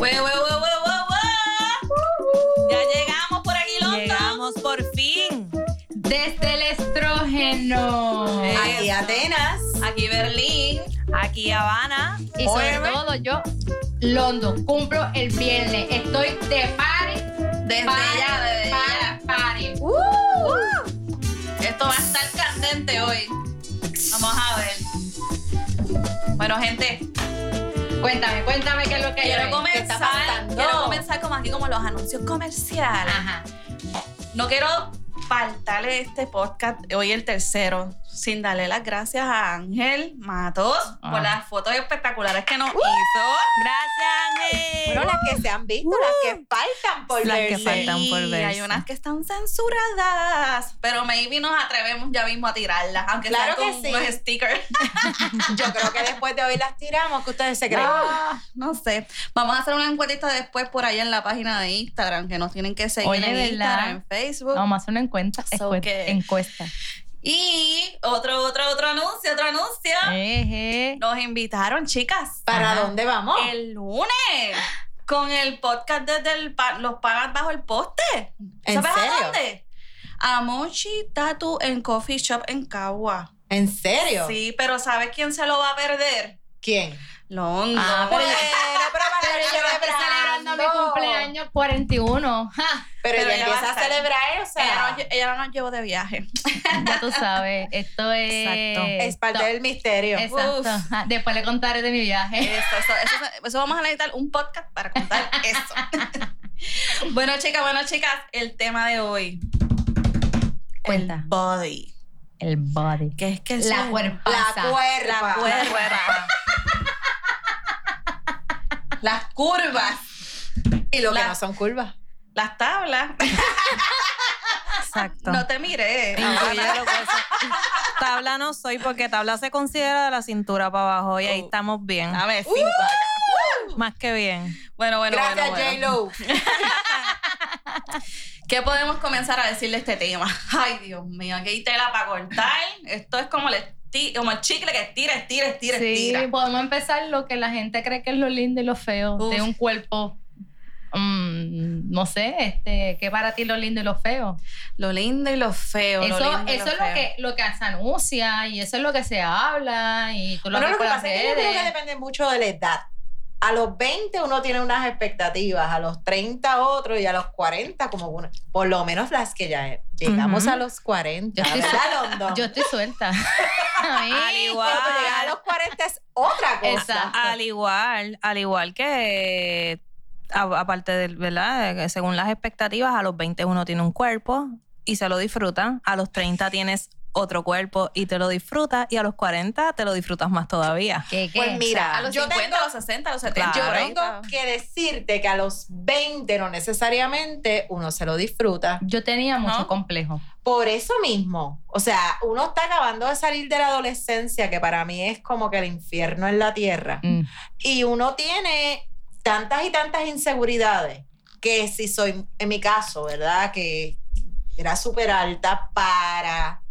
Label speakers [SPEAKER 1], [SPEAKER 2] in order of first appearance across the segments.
[SPEAKER 1] Hue, hue, hue. Ya llegamos por aquí, London.
[SPEAKER 2] Llegamos por fin.
[SPEAKER 3] Desde el estrógeno.
[SPEAKER 4] Aquí Atenas.
[SPEAKER 1] Aquí Berlín.
[SPEAKER 2] Aquí Habana.
[SPEAKER 3] Y sobre todo yo, London, cumplo el viernes. Estoy de party.
[SPEAKER 1] Desde
[SPEAKER 3] party,
[SPEAKER 1] ya, desde
[SPEAKER 3] party, party.
[SPEAKER 1] ya. Esto va a estar candente hoy. Vamos a ver. Bueno, gente,
[SPEAKER 3] Cuéntame, cuéntame qué es lo que
[SPEAKER 1] quiero
[SPEAKER 3] hay.
[SPEAKER 4] ¿Qué está
[SPEAKER 1] comenzar.
[SPEAKER 4] pasando?
[SPEAKER 1] Quiero comenzar como aquí, como los anuncios comerciales.
[SPEAKER 3] Ajá.
[SPEAKER 1] No quiero faltarle este podcast, hoy el tercero, sin darle las gracias a Ángel Matos por
[SPEAKER 3] Ah.
[SPEAKER 1] las fotos espectaculares que nos hizo.
[SPEAKER 2] Gracias, Ángel.
[SPEAKER 4] Bueno, las que se han visto, las que faltan por
[SPEAKER 2] Las que
[SPEAKER 4] verse.
[SPEAKER 2] faltan. por
[SPEAKER 1] Y
[SPEAKER 2] verse.
[SPEAKER 1] hay unas que están censuradas, pero maybe nos atrevemos ya mismo a tirarlas, aunque
[SPEAKER 4] Claro
[SPEAKER 1] sea
[SPEAKER 4] que
[SPEAKER 1] con
[SPEAKER 4] sí.
[SPEAKER 1] unos stickers.
[SPEAKER 4] Yo creo que después de hoy las tiramos, que ustedes se creen.
[SPEAKER 1] Ah, no sé. Vamos a hacer una encuestita después por ahí en la página de Instagram, que nos tienen que seguir
[SPEAKER 3] Oye,
[SPEAKER 1] en. Instagram, en Facebook.
[SPEAKER 3] Vamos a hacer una encuesta.
[SPEAKER 1] So
[SPEAKER 3] encuesta,
[SPEAKER 1] que-
[SPEAKER 3] encuesta.
[SPEAKER 1] Y otro, otro, otro anuncio, otro anuncio.
[SPEAKER 3] Eje.
[SPEAKER 1] Nos invitaron, chicas,
[SPEAKER 4] ¿Para
[SPEAKER 3] Ajá.
[SPEAKER 4] dónde vamos?
[SPEAKER 1] el lunes con el podcast desde el pa- los pagas bajo el poste.
[SPEAKER 4] ¿En
[SPEAKER 1] ¿Sabes
[SPEAKER 4] serio?
[SPEAKER 1] a dónde? A Mochi Tattoo en Coffee Shop en Cagua.
[SPEAKER 4] ¿En serio?
[SPEAKER 1] Sí, pero ¿sabes quién se lo va a perder?
[SPEAKER 4] ¿Quién?
[SPEAKER 1] London.
[SPEAKER 3] Ah, pero-
[SPEAKER 4] Bueno, pero a
[SPEAKER 3] Pero
[SPEAKER 4] estar
[SPEAKER 3] yo estoy celebrando mi cumpleaños 41. Ja,
[SPEAKER 4] Pero,
[SPEAKER 1] Pero
[SPEAKER 4] ella
[SPEAKER 1] a
[SPEAKER 4] empieza a
[SPEAKER 1] estar.
[SPEAKER 4] celebrar, o
[SPEAKER 1] ella,
[SPEAKER 4] sea,
[SPEAKER 1] lle- ella nos llevó de viaje.
[SPEAKER 3] ya tú sabes, esto es.
[SPEAKER 2] Exacto.
[SPEAKER 4] es parte del misterio.
[SPEAKER 3] Exacto.
[SPEAKER 1] Uf.
[SPEAKER 3] Ajá, Después le contaré de mi viaje.
[SPEAKER 1] Eso, eso, eso, eso vamos a necesitar un podcast para contar eso. bueno, chicas, bueno, chicas, el tema de hoy.
[SPEAKER 3] Cuenta.
[SPEAKER 1] El body.
[SPEAKER 3] El body.
[SPEAKER 1] Que es que el
[SPEAKER 3] La.
[SPEAKER 4] La cuerpa.
[SPEAKER 1] La cuerpa. Las curvas.
[SPEAKER 4] Y lo que
[SPEAKER 1] La-
[SPEAKER 4] no son curvas.
[SPEAKER 1] Las tablas.
[SPEAKER 2] Exacto.
[SPEAKER 1] No te miré.
[SPEAKER 2] Incluye lo que es- Tabla no soy porque tabla se considera de la cintura para abajo y ahí
[SPEAKER 1] Oh.
[SPEAKER 2] estamos bien.
[SPEAKER 1] Dame cinco acá.
[SPEAKER 2] Más que bien.
[SPEAKER 1] Bueno, bueno,
[SPEAKER 4] Gracias,
[SPEAKER 1] bueno, bueno.
[SPEAKER 4] J-Lo.
[SPEAKER 1] ¿Qué podemos comenzar a decir de este tema? Ay, Dios mío, aquí hay tela para cortar. Esto es como el, esti- como el chicle que estira, estira, estira,
[SPEAKER 3] Sí,
[SPEAKER 1] estira.
[SPEAKER 3] podemos empezar lo que la gente cree que es lo lindo y lo feo
[SPEAKER 1] Uf.
[SPEAKER 3] de un cuerpo. mm, no sé, este, ¿qué para ti lo lindo y lo feo?
[SPEAKER 1] Lo lindo y lo feo. lo
[SPEAKER 3] Eso,
[SPEAKER 1] lindo
[SPEAKER 3] eso
[SPEAKER 1] lo
[SPEAKER 3] es lo que, lo que se anuncia y eso es lo que se habla y tú lo ves
[SPEAKER 4] lo que pasa es que yo creo que depende mucho de la edad. A los 20 uno tiene unas expectativas, a los 30 otro y a los 40 como una. Por lo menos las que ya llegamos
[SPEAKER 2] Ujú.
[SPEAKER 4] a los 40.
[SPEAKER 3] Yo estoy
[SPEAKER 4] ¿verdad, London?
[SPEAKER 3] Yo estoy suelta.
[SPEAKER 2] Al igual.
[SPEAKER 4] Llegas a los 40 es otra cosa.
[SPEAKER 3] Exacto.
[SPEAKER 2] Al igual, al igual que a- aparte del, ¿verdad? Según las expectativas, a los 20 uno tiene un cuerpo y se lo disfruta. A los 30 tienes otro cuerpo y te lo disfrutas. Y a los 40 te lo disfrutas más todavía.
[SPEAKER 3] ¿Qué, qué?
[SPEAKER 4] Pues mira,
[SPEAKER 1] A los
[SPEAKER 4] yo
[SPEAKER 1] 50,
[SPEAKER 4] tengo-
[SPEAKER 1] a los 60, a los 70.
[SPEAKER 4] Yo
[SPEAKER 2] Claro.
[SPEAKER 1] ahí
[SPEAKER 4] tengo que decirte que a los 20 no necesariamente uno se lo disfruta.
[SPEAKER 3] Yo tenía mucho complejo.
[SPEAKER 4] Por eso mismo, o sea, uno está acabando de salir de la adolescencia, que para mí es como que el infierno en la tierra.
[SPEAKER 3] Mm.
[SPEAKER 4] Y uno tiene tantas y tantas inseguridades que si soy, en mi caso, ¿verdad? Que era súper alta para,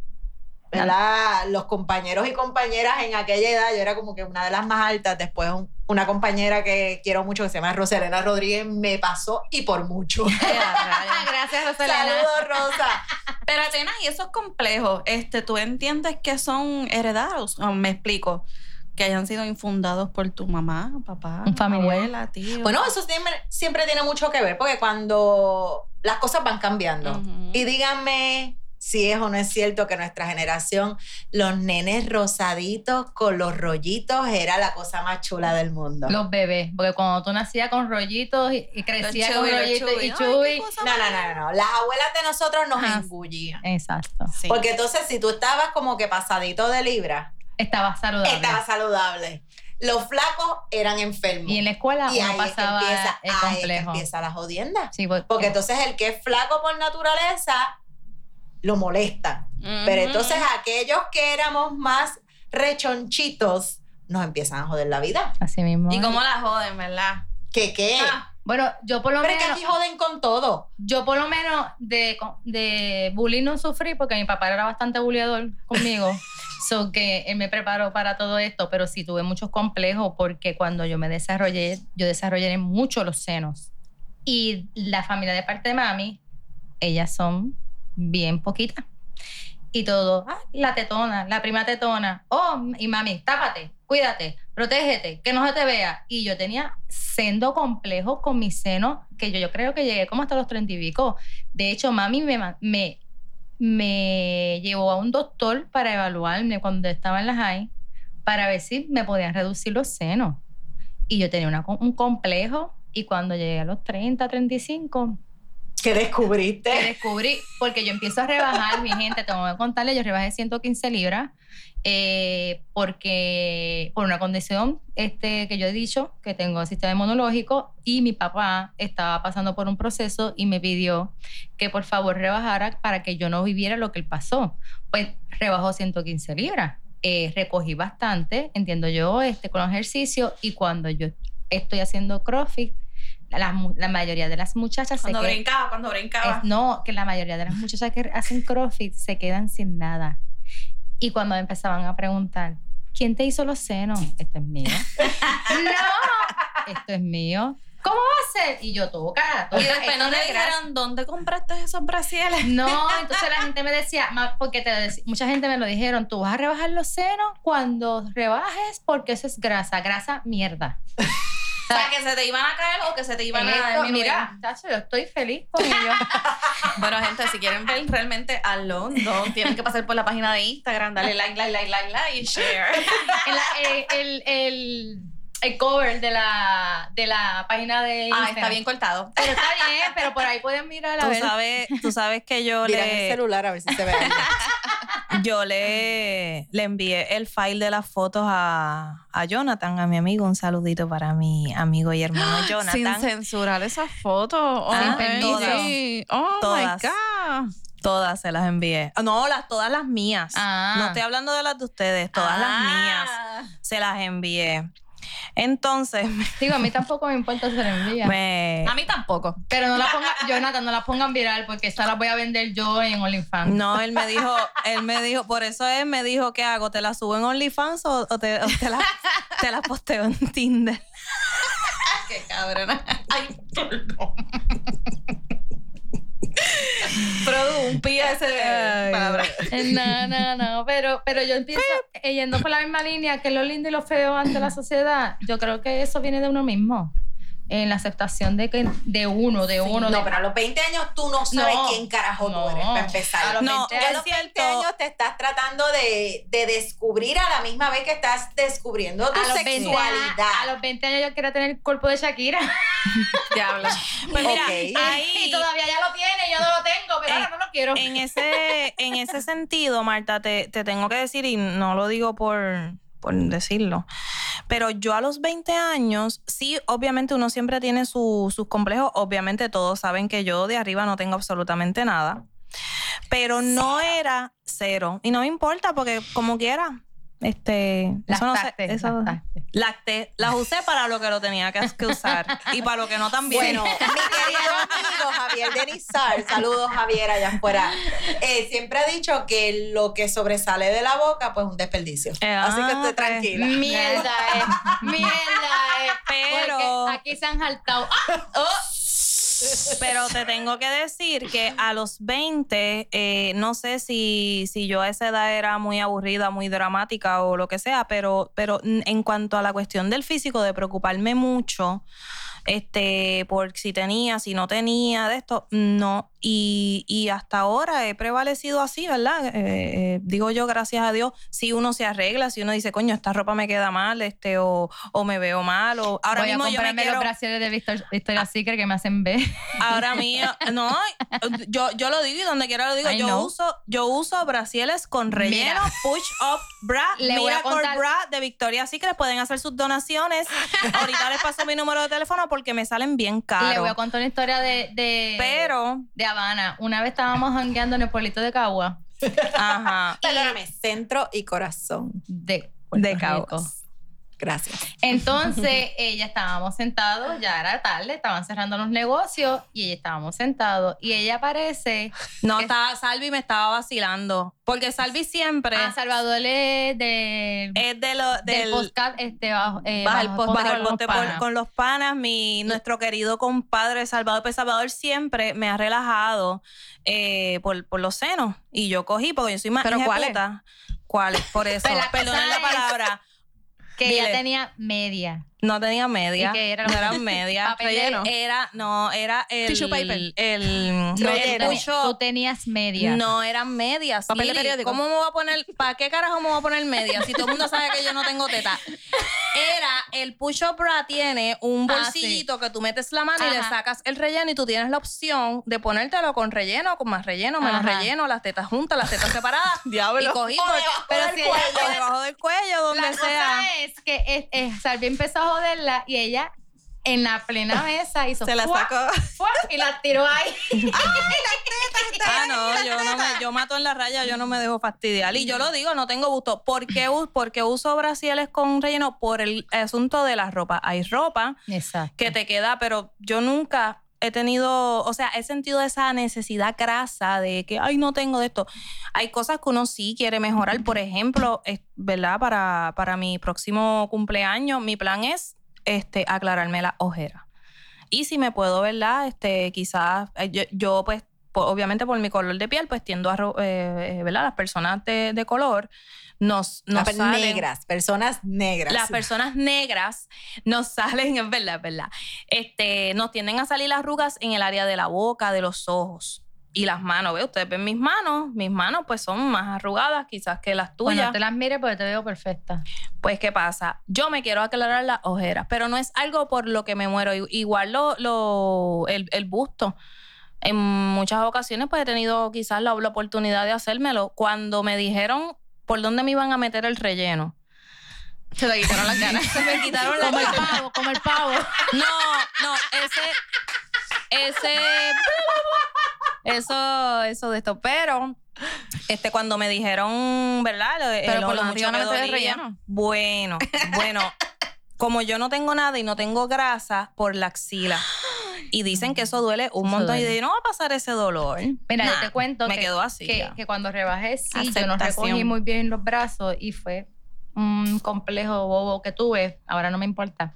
[SPEAKER 4] ¿verdad? Los compañeros y compañeras en aquella edad, yo era como que una de las más altas. Después un- una compañera que quiero mucho, que se llama Roselena Rodríguez, me pasó y por mucho.
[SPEAKER 3] Gracias, Rosalena.
[SPEAKER 4] Saludos, Rosa.
[SPEAKER 1] Pero Atena, y esos complejos, este, ¿tú entiendes que son heredados? O me explico. Que hayan sido infundados por tu mamá, papá,
[SPEAKER 3] Un familiar.
[SPEAKER 1] abuela, tío.
[SPEAKER 4] Bueno, eso siempre, siempre tiene mucho que ver, porque cuando las cosas van cambiando, y díganme si es o no es cierto que nuestra generación, los nenes rosaditos con los rollitos era la cosa más chula del mundo.
[SPEAKER 3] Los bebés, porque cuando tú nacías con rollitos y, y crecías con rollitos y
[SPEAKER 1] cosa
[SPEAKER 4] No, no, no, no, no. Las abuelas de nosotros nos
[SPEAKER 3] Ajá.
[SPEAKER 4] engullían.
[SPEAKER 3] Exacto.
[SPEAKER 1] Sí.
[SPEAKER 4] Porque entonces si tú estabas como que pasadito de libra,
[SPEAKER 3] Estaba saludable.
[SPEAKER 4] estabas saludable. Los flacos eran enfermos.
[SPEAKER 3] Y en la escuela
[SPEAKER 4] Y ahí es que
[SPEAKER 3] pasaba
[SPEAKER 4] empieza,
[SPEAKER 3] el
[SPEAKER 4] ahí es que
[SPEAKER 3] complejo.
[SPEAKER 4] empieza la jodienda.
[SPEAKER 3] Sí, porque,
[SPEAKER 4] Porque entonces el que es flaco por naturaleza lo molesta. Pero
[SPEAKER 1] Ujú.
[SPEAKER 4] entonces aquellos que éramos más rechonchitos nos empiezan a joder la vida.
[SPEAKER 3] así mismo.
[SPEAKER 1] Y cómo la joden, ¿verdad?
[SPEAKER 4] ¿Qué qué?
[SPEAKER 1] Ah,
[SPEAKER 3] Bueno, yo por lo
[SPEAKER 4] Pero es que
[SPEAKER 3] menos,
[SPEAKER 4] aquí joden con todo.
[SPEAKER 3] yo por lo menos de, de bullying no sufrí porque mi papá era bastante bulleador conmigo. So que él me preparó para todo esto, pero sí tuve muchos complejos porque cuando yo me desarrollé, yo desarrollé mucho los senos. Y la familia de parte de mami, ellas son bien poquitas. Y todo, la tetona, la prima tetona. Oh, y mami, tápate, cuídate, protégete, que no se te vea. Y yo tenía sendo complejo con mis senos, que yo, yo creo que llegué como hasta los treinta y pico. De hecho, mami me, me, me llevó a un doctor para evaluarme cuando estaba en la high, para ver si me podían reducir los senos. Y yo tenía una un complejo. Y cuando llegué a los 30, 35,
[SPEAKER 4] ¿Qué descubriste?
[SPEAKER 3] que descubrí, porque yo empiezo a rebajar, mi gente, tengo que contarle, yo rebajé 115 libras eh, porque por una condición este, que yo he dicho, que tengo sistema inmunológico, y mi papá estaba pasando por un proceso y me pidió que por favor rebajara para que yo no viviera lo que él pasó. Pues rebajó 115 libras. Eh, recogí bastante, entiendo yo, este, con los ejercicios, y cuando yo estoy haciendo CrossFit, la, la mayoría de las muchachas
[SPEAKER 1] Cuando
[SPEAKER 3] se quedan-
[SPEAKER 1] brincaba, cuando brincaba.
[SPEAKER 3] es- no, que la mayoría de las muchachas que hacen CrossFit se quedan sin nada. Y cuando empezaban a preguntar, ¿quién te hizo los senos? Esto es mío. no, esto es mío. ¿Cómo va a ser? Y yo, toca, toca.
[SPEAKER 1] y después no
[SPEAKER 3] grasa".
[SPEAKER 1] dijeron, ¿dónde compraste esos brasieles?
[SPEAKER 3] No, entonces la gente me decía, "Ma, porque te mucha gente me lo dijeron, tú vas a rebajar los senos cuando rebajes porque eso es grasa, grasa mierda.
[SPEAKER 1] O sea, que se te iban a caer o que se te iban a
[SPEAKER 3] Esto,
[SPEAKER 1] disminuir.
[SPEAKER 3] mira, tacho, yo estoy feliz con ello.
[SPEAKER 1] Bueno, gente, si quieren ver realmente a London, tienen que pasar por la página de Instagram, darle like, like, like, like, like y share.
[SPEAKER 3] el, el, el, el- el cover de la, de la página de
[SPEAKER 1] Ah,
[SPEAKER 3] Instagram.
[SPEAKER 1] está bien cortado.
[SPEAKER 3] Pero está bien, pero por ahí pueden mirar a
[SPEAKER 2] Tú
[SPEAKER 3] ver.
[SPEAKER 2] sabes, tú sabes que yo
[SPEAKER 4] Mira en el
[SPEAKER 2] le,
[SPEAKER 4] celular a ver si se ve.
[SPEAKER 2] yo le, le envié el file de las fotos a, a Jonathan, a mi amigo. Un saludito para mi amigo y hermano
[SPEAKER 1] Sin
[SPEAKER 2] Jonathan.
[SPEAKER 1] censurar esas fotos. Oh,
[SPEAKER 2] Ah, todas.
[SPEAKER 1] sí. Oh,
[SPEAKER 2] Todas.
[SPEAKER 1] my God.
[SPEAKER 2] Todas se las envié. No, las, todas las mías.
[SPEAKER 3] Ah.
[SPEAKER 2] No estoy hablando de las de ustedes, todas las
[SPEAKER 1] Ah.
[SPEAKER 2] mías se las envié. Entonces,
[SPEAKER 3] Digo, a mí tampoco me importa ser envía.
[SPEAKER 2] me,
[SPEAKER 1] A mí tampoco.
[SPEAKER 3] Pero no la pongan, Jonathan, no la pongan viral porque esta la voy a vender yo en OnlyFans.
[SPEAKER 2] No, él me dijo, él me dijo, por eso él me dijo, ¿qué hago? ¿Te la subo en OnlyFans o, o te, o te la, te la posteo en Tinder?
[SPEAKER 1] Qué cabrona. Ay, perdón. Produ, un pie ese
[SPEAKER 2] Ay.
[SPEAKER 1] palabra.
[SPEAKER 3] No, no, no, pero, pero yo empiezo eh, yendo por la misma línea que lo lindo y lo feo ante la sociedad. Yo creo que eso viene de uno mismo. En la aceptación de que de uno, de uno,
[SPEAKER 4] no,
[SPEAKER 3] de
[SPEAKER 4] pero a los 20 años tú no sabes
[SPEAKER 3] No.
[SPEAKER 4] quién carajo
[SPEAKER 3] No.
[SPEAKER 4] tú eres, para empezar.
[SPEAKER 3] A los
[SPEAKER 2] No,
[SPEAKER 3] 20
[SPEAKER 4] Ya a los 20
[SPEAKER 2] cierto.
[SPEAKER 4] años te estás tratando de, de descubrir a la misma vez que estás descubriendo tu
[SPEAKER 3] a los 20
[SPEAKER 4] sexualidad.
[SPEAKER 3] a los 20 años yo quería tener el cuerpo de Shakira.
[SPEAKER 1] Diablo.
[SPEAKER 2] Pues mira,
[SPEAKER 4] Ok.
[SPEAKER 3] y
[SPEAKER 2] ahí,
[SPEAKER 3] todavía ya lo tiene, yo no lo tengo, pero
[SPEAKER 2] Eh,
[SPEAKER 3] ahora no lo quiero.
[SPEAKER 2] en ese, en ese sentido, Marta, te, te tengo que decir, y no lo digo por, por decirlo, pero yo a los 20 años, sí, obviamente uno siempre tiene su- sus complejos, obviamente todos saben que yo de arriba no tengo absolutamente nada, pero no era cero, y no me importa porque como quiera, este, eso no sé,
[SPEAKER 3] Lactaste,
[SPEAKER 2] eso-
[SPEAKER 3] lactaste.
[SPEAKER 2] lacté, las usé para lo que lo tenía que, que usar y para lo que no también.
[SPEAKER 4] Bueno, mi querido amigo Javier Denizar, saludos Javier allá afuera, eh, siempre ha dicho que lo que sobresale de la boca, pues es un desperdicio.
[SPEAKER 2] Eh,
[SPEAKER 4] Así que
[SPEAKER 2] ah,
[SPEAKER 4] esté
[SPEAKER 2] pues,
[SPEAKER 4] tranquila.
[SPEAKER 3] Mierda, eh. Mierda, eh.
[SPEAKER 2] Pero-
[SPEAKER 3] Porque aquí se han jaltado. ¡Ah! Oh.
[SPEAKER 2] Pero te tengo que decir que a los 20, eh, no sé si, si yo a esa edad era muy aburrida, muy dramática o lo que sea, pero, pero en cuanto a la cuestión del físico, de preocuparme mucho este, por si tenía, si no tenía, de esto, no. Y, y hasta ahora he prevalecido así, ¿verdad? Eh, eh, digo yo, gracias a Dios, si uno se arregla, si uno dice, coño, esta ropa me queda mal, este, o, o me veo mal, o ahora
[SPEAKER 3] Voy a
[SPEAKER 2] mismo yo me quiero...
[SPEAKER 3] los brasieres de Victor- Victoria's Secret que me hacen ver.
[SPEAKER 2] Ahora mío, no, yo, yo lo digo y donde quiera lo digo. Yo uso, yo uso brasieles con relleno,
[SPEAKER 3] Mira.
[SPEAKER 2] push up bra,
[SPEAKER 3] Le a
[SPEAKER 2] Miracle
[SPEAKER 3] contar-
[SPEAKER 2] bra de Victoria Secret. Pueden hacer sus donaciones. Ahorita les paso mi número de teléfono porque me salen bien caros.
[SPEAKER 3] Le voy a contar una historia de, de,
[SPEAKER 2] Pero,
[SPEAKER 3] de Habana. Una vez estábamos jangueando en el pueblito de Cagua.
[SPEAKER 2] ajá.
[SPEAKER 4] Perdóname, centro y corazón.
[SPEAKER 3] De, Puerto
[SPEAKER 2] De. Caguas.
[SPEAKER 4] Gracias.
[SPEAKER 3] Entonces, ella estábamos sentados, ya era tarde, estaban cerrando los negocios y ella estábamos sentados. Y ella aparece
[SPEAKER 2] No,
[SPEAKER 3] Es-
[SPEAKER 2] estaba, Salvi me estaba vacilando. Porque Salvi siempre
[SPEAKER 3] a Salvador es de,
[SPEAKER 2] es de lo,
[SPEAKER 3] del
[SPEAKER 2] del,
[SPEAKER 3] podcast este, bajo, eh,
[SPEAKER 2] el
[SPEAKER 3] bajo Ponte
[SPEAKER 2] con,
[SPEAKER 3] los
[SPEAKER 2] con los panas. Mi, nuestro querido compadre Salvador, pues Salvador siempre me ha relajado eh, por, por los senos. Y yo cogí, porque yo soy más
[SPEAKER 1] ¿Pero
[SPEAKER 2] de
[SPEAKER 1] cuáles?
[SPEAKER 2] Por eso.
[SPEAKER 3] Pues la
[SPEAKER 2] Perdonen la palabra.
[SPEAKER 3] Que
[SPEAKER 2] Dile.
[SPEAKER 3] tenía media.
[SPEAKER 2] No tenía media.
[SPEAKER 3] ¿Y qué era
[SPEAKER 2] no eran media.
[SPEAKER 3] Papel de-
[SPEAKER 1] Relleno.
[SPEAKER 2] Era, no, era el.
[SPEAKER 1] Tissue paper.
[SPEAKER 2] El,
[SPEAKER 3] No,
[SPEAKER 2] el
[SPEAKER 3] tú, tenías,
[SPEAKER 2] push-up.
[SPEAKER 3] tú tenías media.
[SPEAKER 2] No eran medias.
[SPEAKER 1] Papel de
[SPEAKER 2] Lili,
[SPEAKER 1] periódico.
[SPEAKER 2] ¿Cómo me voy a poner? ¿Para qué carajo me voy a poner medias? Si todo el mundo sabe que yo no tengo teta. Era el push-up bra tiene un
[SPEAKER 3] Ah,
[SPEAKER 2] bolsillito que tú metes la mano y le sacas el relleno y tú tienes la opción de ponértelo con relleno, con más relleno, menos
[SPEAKER 3] Ajá.
[SPEAKER 2] relleno, las tetas juntas, las tetas separadas.
[SPEAKER 1] Diablo.
[SPEAKER 2] Y cogí
[SPEAKER 4] O
[SPEAKER 2] por-
[SPEAKER 4] debajo
[SPEAKER 2] pero
[SPEAKER 4] del
[SPEAKER 2] si o debajo del cuello, donde
[SPEAKER 3] La
[SPEAKER 2] sea.
[SPEAKER 3] cosa es que eh, eh, Salvi empezó a joderla y ella en la plena mesa hizo
[SPEAKER 1] Se la
[SPEAKER 3] ¡fua!
[SPEAKER 1] sacó.
[SPEAKER 3] ¡fua! y la tiró ahí.
[SPEAKER 2] Ah, no, yo no me, yo mato en la raya, yo no me dejo fastidiar. Y yo lo digo, no tengo gusto. ¿Por qué, u- por qué uso brasieles con relleno? Por el asunto de la ropa. Hay ropa
[SPEAKER 3] Exacto.
[SPEAKER 2] que te queda, pero yo nunca he tenido, o sea, he sentido esa necesidad grasa de que, ay, no tengo de esto. Hay cosas que uno sí quiere mejorar. Por ejemplo, es-. Para, para mi próximo cumpleaños, mi plan es este, aclararme la ojera. Y si me puedo, ¿verdad? Este, quizás, eh, yo, yo, pues, obviamente por mi color de piel, pues tiendo a, eh, eh, ¿verdad? Las personas de, de color nos, nos
[SPEAKER 4] Las
[SPEAKER 2] salen-
[SPEAKER 4] negras, personas negras.
[SPEAKER 2] las personas negras nos salen, es verdad, es verdad. Este, nos tienden a salir las arrugas en el área de la boca, de los ojos y las manos. ¿Ve? Ustedes ven mis manos, mis manos pues son más arrugadas quizás que las tuyas.
[SPEAKER 3] Bueno, no te las mires porque te veo perfecta.
[SPEAKER 2] Pues, ¿qué pasa? Yo me quiero aclarar las ojeras, pero no es algo por lo que me muero. Igual lo, lo- el, el busto. En muchas ocasiones, pues he tenido quizás la, la oportunidad de hacérmelo. Cuando me dijeron por dónde me iban a meter el relleno,
[SPEAKER 1] Se le quitaron las ganas.
[SPEAKER 2] se me quitaron las
[SPEAKER 3] Como el pavo, como el pavo.
[SPEAKER 2] No, no, ese, ese, eso, eso de esto. Pero, este, cuando me dijeron, ¿verdad? Lo- eh,
[SPEAKER 1] Pero por
[SPEAKER 2] lo mucho
[SPEAKER 1] el
[SPEAKER 2] dolía.
[SPEAKER 1] relleno.
[SPEAKER 2] Bueno, bueno, como yo no tengo nada y no tengo grasa por la axila. Y dicen que eso duele un
[SPEAKER 3] Eso
[SPEAKER 2] montón. Y de no va a pasar ese dolor.
[SPEAKER 3] Mira, yo te cuento
[SPEAKER 2] me
[SPEAKER 3] que,
[SPEAKER 2] quedó así.
[SPEAKER 3] que, cuando rebajé, sí, yo no
[SPEAKER 1] Aceptación.
[SPEAKER 3] recogí muy bien los brazos y fue un complejo bobo que tuve. Ahora no me importa.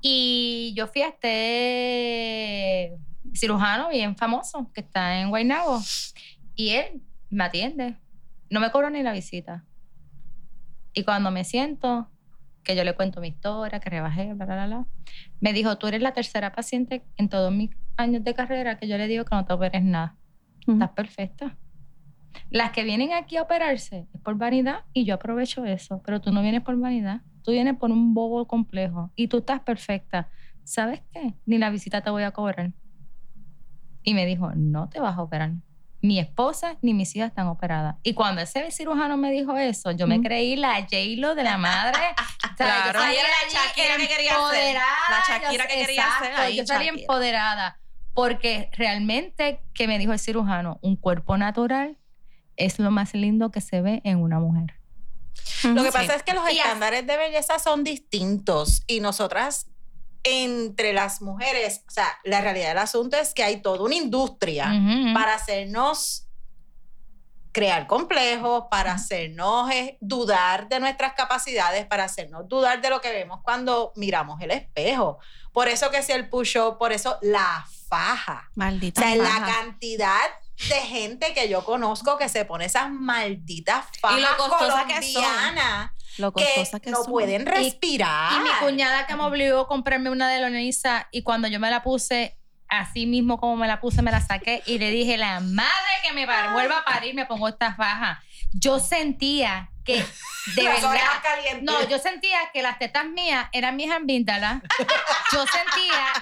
[SPEAKER 3] Y yo fui a este cirujano bien famoso que está en Guaynabo y él me atiende. No me cobró ni la visita. Y cuando me siento, que yo le cuento mi historia, que rebajé, bla, bla, bla, bla, me dijo, tú eres la tercera paciente en todos mis años de carrera que yo le digo que no te operes nada. Estás perfecta. Las que vienen aquí a operarse es por vanidad y yo aprovecho eso, pero tú no vienes por vanidad, tú vienes por un bobo complejo y tú estás perfecta. ¿Sabes qué? Ni la visita te voy a cobrar. Y me dijo, no te vas a operar. Mi esposa ni mis hijas están operadas. Y cuando ese cirujano me dijo eso, yo me creí la J-Lo de la madre. O sea,
[SPEAKER 2] Claro.
[SPEAKER 3] yo
[SPEAKER 1] era la Shakira que quería hacer.
[SPEAKER 3] empoderada,
[SPEAKER 1] La Shakira que quería ahí,
[SPEAKER 3] Yo salí
[SPEAKER 1] Shakira.
[SPEAKER 3] empoderada. Porque realmente, que me dijo el cirujano, un cuerpo natural es lo más lindo que se ve en una mujer.
[SPEAKER 4] Lo que
[SPEAKER 1] Sí.
[SPEAKER 4] pasa es que los estándares de belleza son distintos y nosotras entre las mujeres, o sea, la realidad del asunto es que hay toda una industria para hacernos crear complejos, para hacernos eh, dudar de nuestras capacidades, para hacernos dudar de lo que vemos cuando miramos el espejo. Por eso que si el push-up, por eso la faja. O
[SPEAKER 1] Maldita.
[SPEAKER 4] sea, la
[SPEAKER 1] faja.
[SPEAKER 4] cantidad de gente que yo conozco que se pone esas malditas fajas
[SPEAKER 1] Y lo
[SPEAKER 4] colombianas
[SPEAKER 1] Lo
[SPEAKER 4] que,
[SPEAKER 1] costosa que,
[SPEAKER 4] no
[SPEAKER 1] son.
[SPEAKER 4] pueden respirar.
[SPEAKER 3] Y mi cuñada que me obligó a comprarme una de Lonisa y cuando yo me la puse, así mismo como me la puse, me la saqué y le dije, la madre que me par- vuelva a parir, me pongo esta faja. Yo sentía que, de
[SPEAKER 4] Las
[SPEAKER 3] verdad, no, yo sentía que las tetas mías eran mis amígdalas. Yo sentía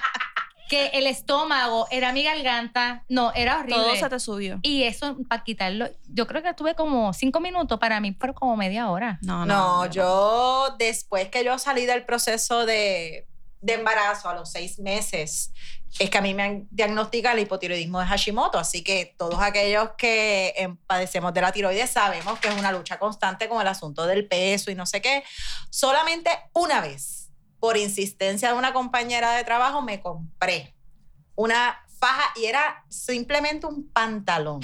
[SPEAKER 3] que el estómago era mi garganta. No, era horrible.
[SPEAKER 1] Todo se te subió.
[SPEAKER 3] Y eso, para quitarlo, yo creo que tuve como cinco minutos, para mí fueron como media hora.
[SPEAKER 1] No,
[SPEAKER 4] No, yo después que yo salí del proceso de de embarazo, a los seis meses, es que a mí me han diagnosticado el hipotiroidismo de Hashimoto. Así que todos aquellos que em, padecemos de la tiroides sabemos que es una lucha constante con el asunto del peso y no sé qué. Solamente una vez, por insistencia de una compañera de trabajo, me compré una faja y era simplemente un pantalón.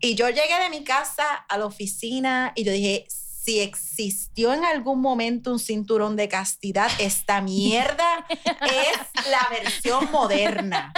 [SPEAKER 4] Y yo llegué de mi casa a la oficina y yo dije, si existió en algún momento un cinturón de castidad, esta mierda es la versión moderna.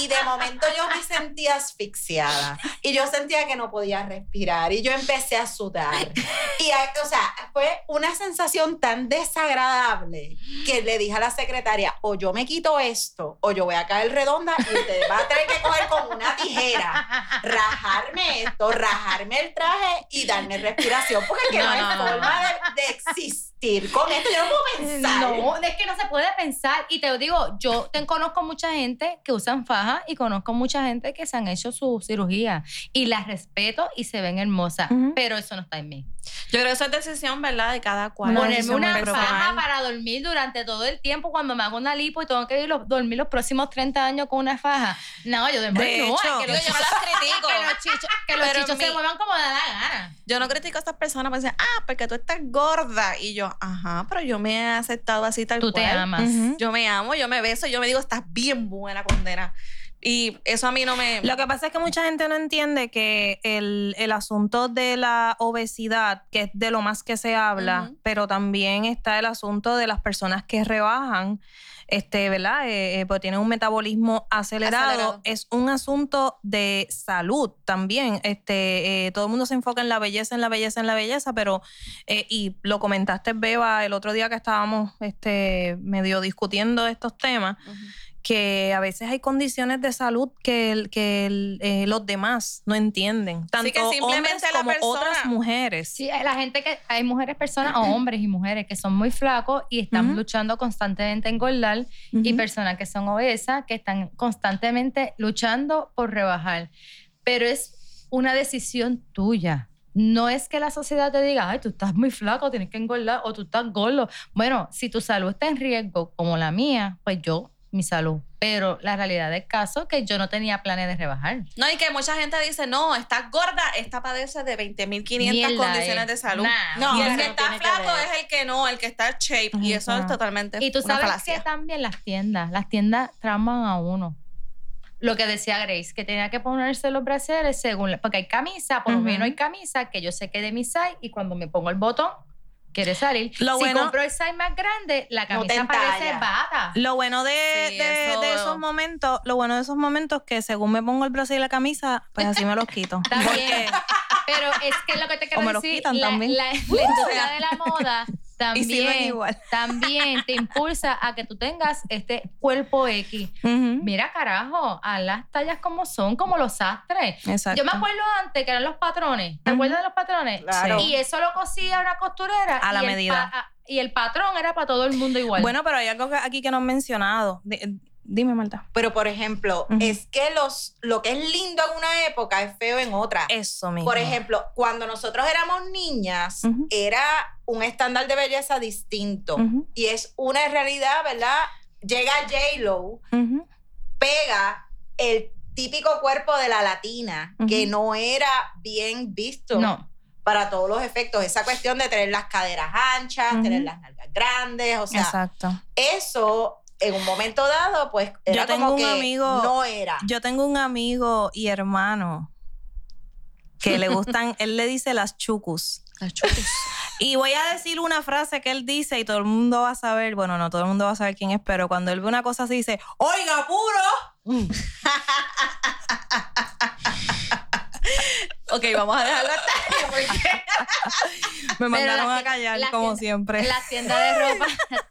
[SPEAKER 4] Y de momento yo me sentía asfixiada y yo sentía que no podía respirar y yo empecé a sudar. Y, o sea, fue una sensación tan desagradable que le dije a la secretaria, o yo me quito esto, o yo voy a caer redonda y usted va a tener que coger con una tijera, rajarme esto, rajarme el traje y darme respiración es que no, hay forma de, de existir con esto. Yo no puedo pensar.
[SPEAKER 3] No, es que no se puede pensar. Y te digo, yo te conozco mucha gente que usan faja y conozco mucha gente que se han hecho su cirugía. Y las respeto y se ven hermosas. Pero eso no está en mí.
[SPEAKER 1] Yo creo que eso es decisión, ¿verdad? De cada cual.
[SPEAKER 3] Ponerme una faja para dormir durante todo el tiempo cuando me hago una lipo y tengo que ir los- dormir los próximos 30 años con una faja. No, yo duermo
[SPEAKER 2] De
[SPEAKER 3] no,
[SPEAKER 2] hecho,
[SPEAKER 3] que los
[SPEAKER 1] yo no las critico.
[SPEAKER 3] que los chichos, que los chichos se muevan como da la gana.
[SPEAKER 1] Yo no critico a estas personas porque dicen, ah, porque tú estás gorda. Y yo, ajá, pero yo me he aceptado así tal
[SPEAKER 3] Tú te
[SPEAKER 1] cual.
[SPEAKER 3] amas.
[SPEAKER 2] Ujú.
[SPEAKER 1] Yo me amo, yo me beso, yo me digo, estás bien buena, condena. Y eso a mí no me.
[SPEAKER 2] Lo que pasa es que mucha gente no entiende que el, el asunto de la obesidad, que es de lo más que se habla,
[SPEAKER 1] Ujú.
[SPEAKER 2] pero también está el asunto de las personas que rebajan, este, ¿verdad? Eh, eh, pues tienen un metabolismo acelerado.
[SPEAKER 1] Acelerado.
[SPEAKER 2] Es un asunto de salud también. Este, eh, todo el mundo se enfoca en la belleza, en la belleza, en la belleza, pero, eh, y lo comentaste, Beba, el otro día que estábamos este, medio discutiendo estos temas. Que a veces hay condiciones de salud que, el- que el- eh, los demás no entienden. Tanto
[SPEAKER 1] que simplemente
[SPEAKER 2] hombres
[SPEAKER 1] la
[SPEAKER 2] como
[SPEAKER 1] persona-
[SPEAKER 2] otras mujeres.
[SPEAKER 3] Sí, hay la gente que hay mujeres, personas o hombres y mujeres que son muy flacos y están luchando constantemente en engordar y
[SPEAKER 2] Ujú.
[SPEAKER 3] personas que son obesas que están constantemente luchando por rebajar. Pero es una decisión tuya. No es que la sociedad te diga, ay, tú estás muy flaco, tienes que engordar, o tú estás gordo. Bueno, si tu salud está en riesgo, como la mía, pues yo, mi salud. Pero la realidad del caso es que yo no tenía planes de rebajar.
[SPEAKER 1] No, y que mucha gente dice, no, estás gorda, esta padece de 20.500
[SPEAKER 3] Mierda,
[SPEAKER 1] condiciones de salud.
[SPEAKER 3] Nah,
[SPEAKER 4] No,
[SPEAKER 1] y el que
[SPEAKER 4] no
[SPEAKER 1] está
[SPEAKER 4] que
[SPEAKER 1] flaco es el que no, el que está shape. Y eso es totalmente
[SPEAKER 3] Y tú
[SPEAKER 1] una
[SPEAKER 3] sabes
[SPEAKER 1] falacia.
[SPEAKER 3] que también las tiendas, las tiendas trauman a uno. Lo que decía Grace, que tenía que ponerse los brasieres según, la- porque hay camisa, por lo menos hay camisa que yo sé que de mi size y cuando me pongo el botón quiere salir.
[SPEAKER 2] Lo
[SPEAKER 3] si
[SPEAKER 2] bueno-
[SPEAKER 3] compro el size más grande, la
[SPEAKER 4] No
[SPEAKER 3] camisa parece
[SPEAKER 4] entalla.
[SPEAKER 3] bata.
[SPEAKER 2] Lo bueno de,
[SPEAKER 1] Sí,
[SPEAKER 2] de-
[SPEAKER 1] eso-
[SPEAKER 2] de esos momentos, lo bueno de esos momentos que según me pongo el brazo y la camisa, pues así me los quito.
[SPEAKER 3] Está
[SPEAKER 2] Porque.
[SPEAKER 3] Pero es que lo que te quiero
[SPEAKER 2] O me los
[SPEAKER 3] decir,
[SPEAKER 2] quitan
[SPEAKER 3] la,
[SPEAKER 2] también.
[SPEAKER 3] la- la industria de la moda
[SPEAKER 2] Y
[SPEAKER 3] también,
[SPEAKER 2] igual.
[SPEAKER 3] también te impulsa a que tú tengas este cuerpo X. Mira, carajo, a las tallas como son, como los sastres.
[SPEAKER 2] Exacto.
[SPEAKER 3] Yo me acuerdo antes que eran los patrones. ¿Te acuerdas de los patrones?
[SPEAKER 4] Claro.
[SPEAKER 3] Y eso lo cosía una costurera.
[SPEAKER 2] A la medida.
[SPEAKER 3] a- y el patrón era para todo el mundo igual.
[SPEAKER 2] Bueno, pero hay algo que- aquí que no han mencionado. Dime, Marta.
[SPEAKER 4] Pero, por ejemplo,
[SPEAKER 2] Ujú.
[SPEAKER 4] es que los, lo que es lindo en una época es feo en otra.
[SPEAKER 2] Eso mismo.
[SPEAKER 4] Por ejemplo, cuando nosotros éramos niñas,
[SPEAKER 2] Ujú.
[SPEAKER 4] era un estándar de belleza distinto.
[SPEAKER 2] Ujú,
[SPEAKER 4] Y es una realidad, ¿verdad? Llega J-Lo, pega el típico cuerpo de la latina, que no era bien visto
[SPEAKER 3] no.
[SPEAKER 4] para todos los efectos. Esa cuestión de tener las caderas anchas,
[SPEAKER 2] Ujú.
[SPEAKER 4] tener las nalgas grandes, o sea,
[SPEAKER 2] Exacto.
[SPEAKER 4] eso en un momento dado, pues era
[SPEAKER 2] Yo tengo
[SPEAKER 4] como
[SPEAKER 2] un
[SPEAKER 4] que
[SPEAKER 2] amigo-
[SPEAKER 4] no era.
[SPEAKER 2] Yo tengo un amigo y hermano que le gustan, él le dice las chucus.
[SPEAKER 1] Las chucus.
[SPEAKER 2] Y voy a decir una frase que él dice y todo el mundo va a saber, bueno, no todo el mundo va a saber quién es, pero cuando él ve una cosa así dice, oiga, puro.
[SPEAKER 1] ok, vamos a dejarlo hasta porque
[SPEAKER 2] Me mandaron
[SPEAKER 3] la
[SPEAKER 2] a callar
[SPEAKER 3] la
[SPEAKER 2] como
[SPEAKER 3] tienda-
[SPEAKER 2] siempre.
[SPEAKER 3] La tienda de ropa,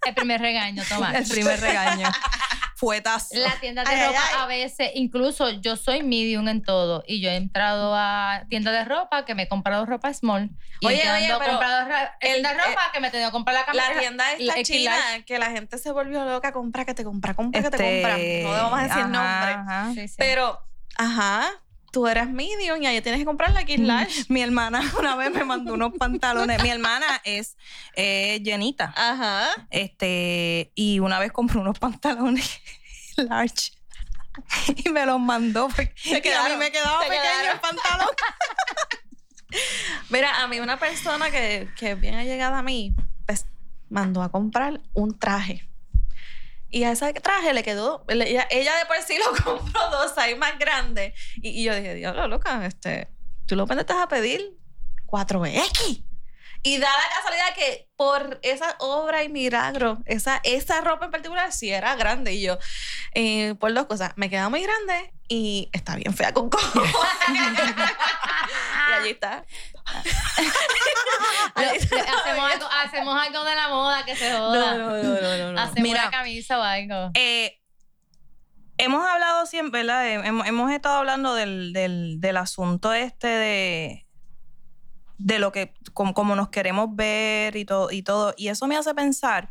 [SPEAKER 3] el primer regaño, Tomás.
[SPEAKER 2] El primer regaño. Fuetas.
[SPEAKER 3] La tienda de
[SPEAKER 4] Ay,
[SPEAKER 3] ropa
[SPEAKER 4] ay.
[SPEAKER 3] a veces, incluso yo soy medium en todo y yo he entrado a tiendas de ropa que me he comprado ropa small. Y
[SPEAKER 1] Oye,
[SPEAKER 3] he
[SPEAKER 1] oye, pero
[SPEAKER 3] comprado ra-
[SPEAKER 1] el-
[SPEAKER 3] tienda de ropa que me he tenido que comprar la camisa.
[SPEAKER 1] la tienda esta
[SPEAKER 3] la
[SPEAKER 1] china, que la gente se volvió loca, compra, que te compra, compra, que te
[SPEAKER 2] Este,
[SPEAKER 1] compra. No vamos a decir
[SPEAKER 2] ajá,
[SPEAKER 1] nombre.
[SPEAKER 2] ajá.
[SPEAKER 3] Sí, sí.
[SPEAKER 1] Pero, ajá, tú eres medium y ahí tienes que comprar la X large.
[SPEAKER 2] Mi hermana una vez me mandó unos pantalones. Mi hermana es eh, llenita.
[SPEAKER 1] Ajá.
[SPEAKER 2] Este, y una vez compró unos pantalones large. Y me los mandó porque y a mí
[SPEAKER 1] quedaron,
[SPEAKER 2] me quedaba pequeño
[SPEAKER 1] quedaron.
[SPEAKER 2] el pantalón.
[SPEAKER 1] Mira, a mí una persona que, que es bien allegada a mí, pues mandó a comprar un traje. Y a ese traje le quedó, ella, ella de por sí lo compró dos size más grande. Y, y yo dije, diablo, loca, este, tú lo pendientes a pedir 4X. Y da la casualidad que por esa obra y milagro, esa, esa ropa en particular sí era grande. Y yo, eh, por dos cosas, me queda muy grande y está bien fea con cojo. y allí está.
[SPEAKER 3] Hacemos, algo, hacemos algo de la moda que se joda.
[SPEAKER 1] no, no, no, no.
[SPEAKER 3] Hacemos
[SPEAKER 2] Mira.
[SPEAKER 3] una camisa o algo.
[SPEAKER 2] Eh, hemos hablado siempre, ¿verdad? Hemos, hemos estado hablando del, del, del asunto este de de lo que como, nos queremos ver y todo y todo y eso me hace pensar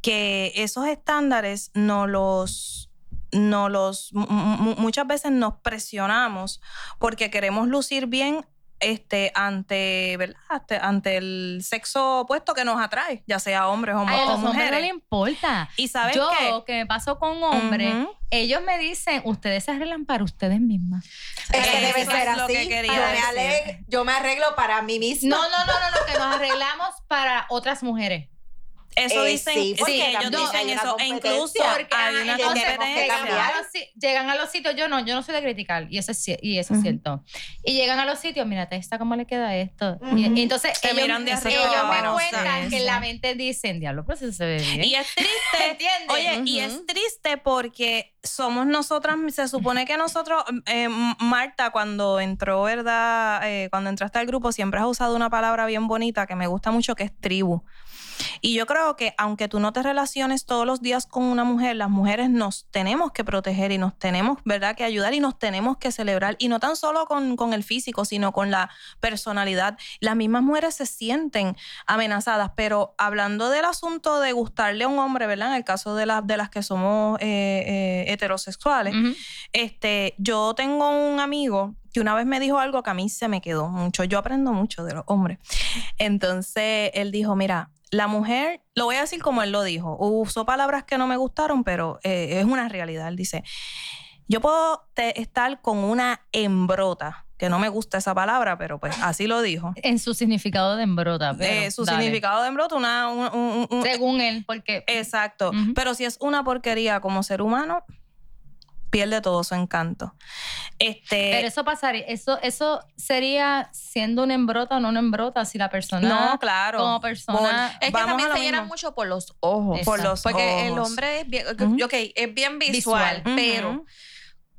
[SPEAKER 2] que esos estándares no los no los mu- mu- muchas veces nos presionamos porque queremos lucir bien este ante verdad ante, ante el sexo opuesto que nos atrae ya sea hombres o,
[SPEAKER 3] Ay, a
[SPEAKER 2] o
[SPEAKER 3] los hombres no
[SPEAKER 2] mujeres
[SPEAKER 3] le importa.
[SPEAKER 2] y sabes
[SPEAKER 3] Yo,
[SPEAKER 2] qué
[SPEAKER 3] que me paso con hombres, ellos me dicen, ustedes se arreglan para ustedes mismas.
[SPEAKER 4] Es que
[SPEAKER 2] Eso
[SPEAKER 4] debe
[SPEAKER 2] es
[SPEAKER 4] ser
[SPEAKER 2] lo que
[SPEAKER 4] así.
[SPEAKER 2] quería
[SPEAKER 4] yo, me yo me arreglo para mí misma.
[SPEAKER 3] No, no, no, no, no, que nos arreglamos para otras mujeres.
[SPEAKER 2] Eso
[SPEAKER 4] Eh,
[SPEAKER 2] dicen,
[SPEAKER 4] sí, porque
[SPEAKER 2] sí, ellos dicen eso. E incluso
[SPEAKER 4] competencia.
[SPEAKER 3] Porque
[SPEAKER 2] hay una
[SPEAKER 4] que
[SPEAKER 3] llegan, a los, si- llegan a los sitios, yo no, yo no soy de criticar, y eso es, y eso es cierto. Y llegan a los sitios, mírate esta cómo le queda esto.
[SPEAKER 4] Ujú.
[SPEAKER 3] y, y entonces
[SPEAKER 2] Te
[SPEAKER 3] ellos,
[SPEAKER 2] miran de arriba
[SPEAKER 3] ellos me cuentan que en la mente dicen, diablo, pero eso se ve bien.
[SPEAKER 2] Y es triste.
[SPEAKER 3] ¿Entiendes?
[SPEAKER 2] Oye, y es triste porque somos nosotras, se supone que nosotros, eh, Marta, cuando entró, ¿verdad? Eh, cuando entraste al grupo, siempre has usado una palabra bien bonita que me gusta mucho, que es tribu. Y yo creo que aunque tú no te relaciones todos los días con una mujer, las mujeres nos tenemos que proteger y nos tenemos, ¿verdad?, que ayudar y nos tenemos que celebrar. Y no tan solo con, con el físico, sino con la personalidad. Las mismas mujeres se sienten amenazadas, pero hablando del asunto de gustarle a un hombre, ¿verdad? En el caso de, las de las que somos eh, eh, heterosexuales, este, yo tengo un amigo que una vez me dijo algo que a mí se me quedó mucho. Yo aprendo mucho de los hombres. Entonces él dijo, mira, la mujer, lo voy a decir como él lo dijo, usó palabras que no me gustaron, pero eh, es una realidad. Él dice, yo puedo estar con una embrota, que no me gusta esa palabra, pero pues así lo dijo.
[SPEAKER 3] En su significado de embrota. pero
[SPEAKER 2] Eh, su
[SPEAKER 3] dale.
[SPEAKER 2] significado de embrota, una... un- un- un-
[SPEAKER 3] Según él, porque
[SPEAKER 2] exacto. Pero si es una porquería como ser humano, pierde todo su encanto. Este,
[SPEAKER 3] Pero eso pasaría, eso, eso sería siendo una embrota o no una embrota, si la persona
[SPEAKER 2] no, claro.
[SPEAKER 3] como persona
[SPEAKER 1] Es que también se llena mucho por los ojos.
[SPEAKER 3] Exacto.
[SPEAKER 2] Por los
[SPEAKER 1] Porque el hombre es bien, ok, es bien visual,
[SPEAKER 3] Visual.
[SPEAKER 1] pero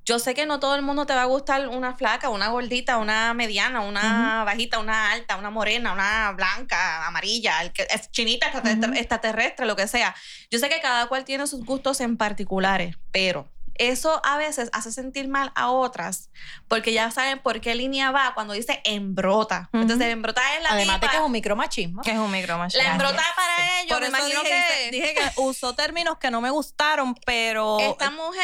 [SPEAKER 1] yo sé que no todo el mundo te va a gustar una flaca, una gordita, una mediana, una bajita, una alta, una morena, una blanca, amarilla, el que es chinita, extraterrestre, extraterrestre, lo que sea. Yo sé que cada cual tiene sus gustos en particulares, pero eso a veces hace sentir mal a otras porque ya saben por qué línea va cuando dice embrota.
[SPEAKER 2] Ujú.
[SPEAKER 1] Entonces, embrota es la
[SPEAKER 4] Además de
[SPEAKER 1] tipa-
[SPEAKER 4] que es un micromachismo.
[SPEAKER 2] Que es un micromachismo.
[SPEAKER 1] la embrota
[SPEAKER 4] Gracias.
[SPEAKER 1] para ellos,
[SPEAKER 2] Por
[SPEAKER 1] me
[SPEAKER 2] eso
[SPEAKER 1] imagino
[SPEAKER 2] dije,
[SPEAKER 1] que
[SPEAKER 2] dije que usó términos que no me gustaron, pero
[SPEAKER 1] esta mujer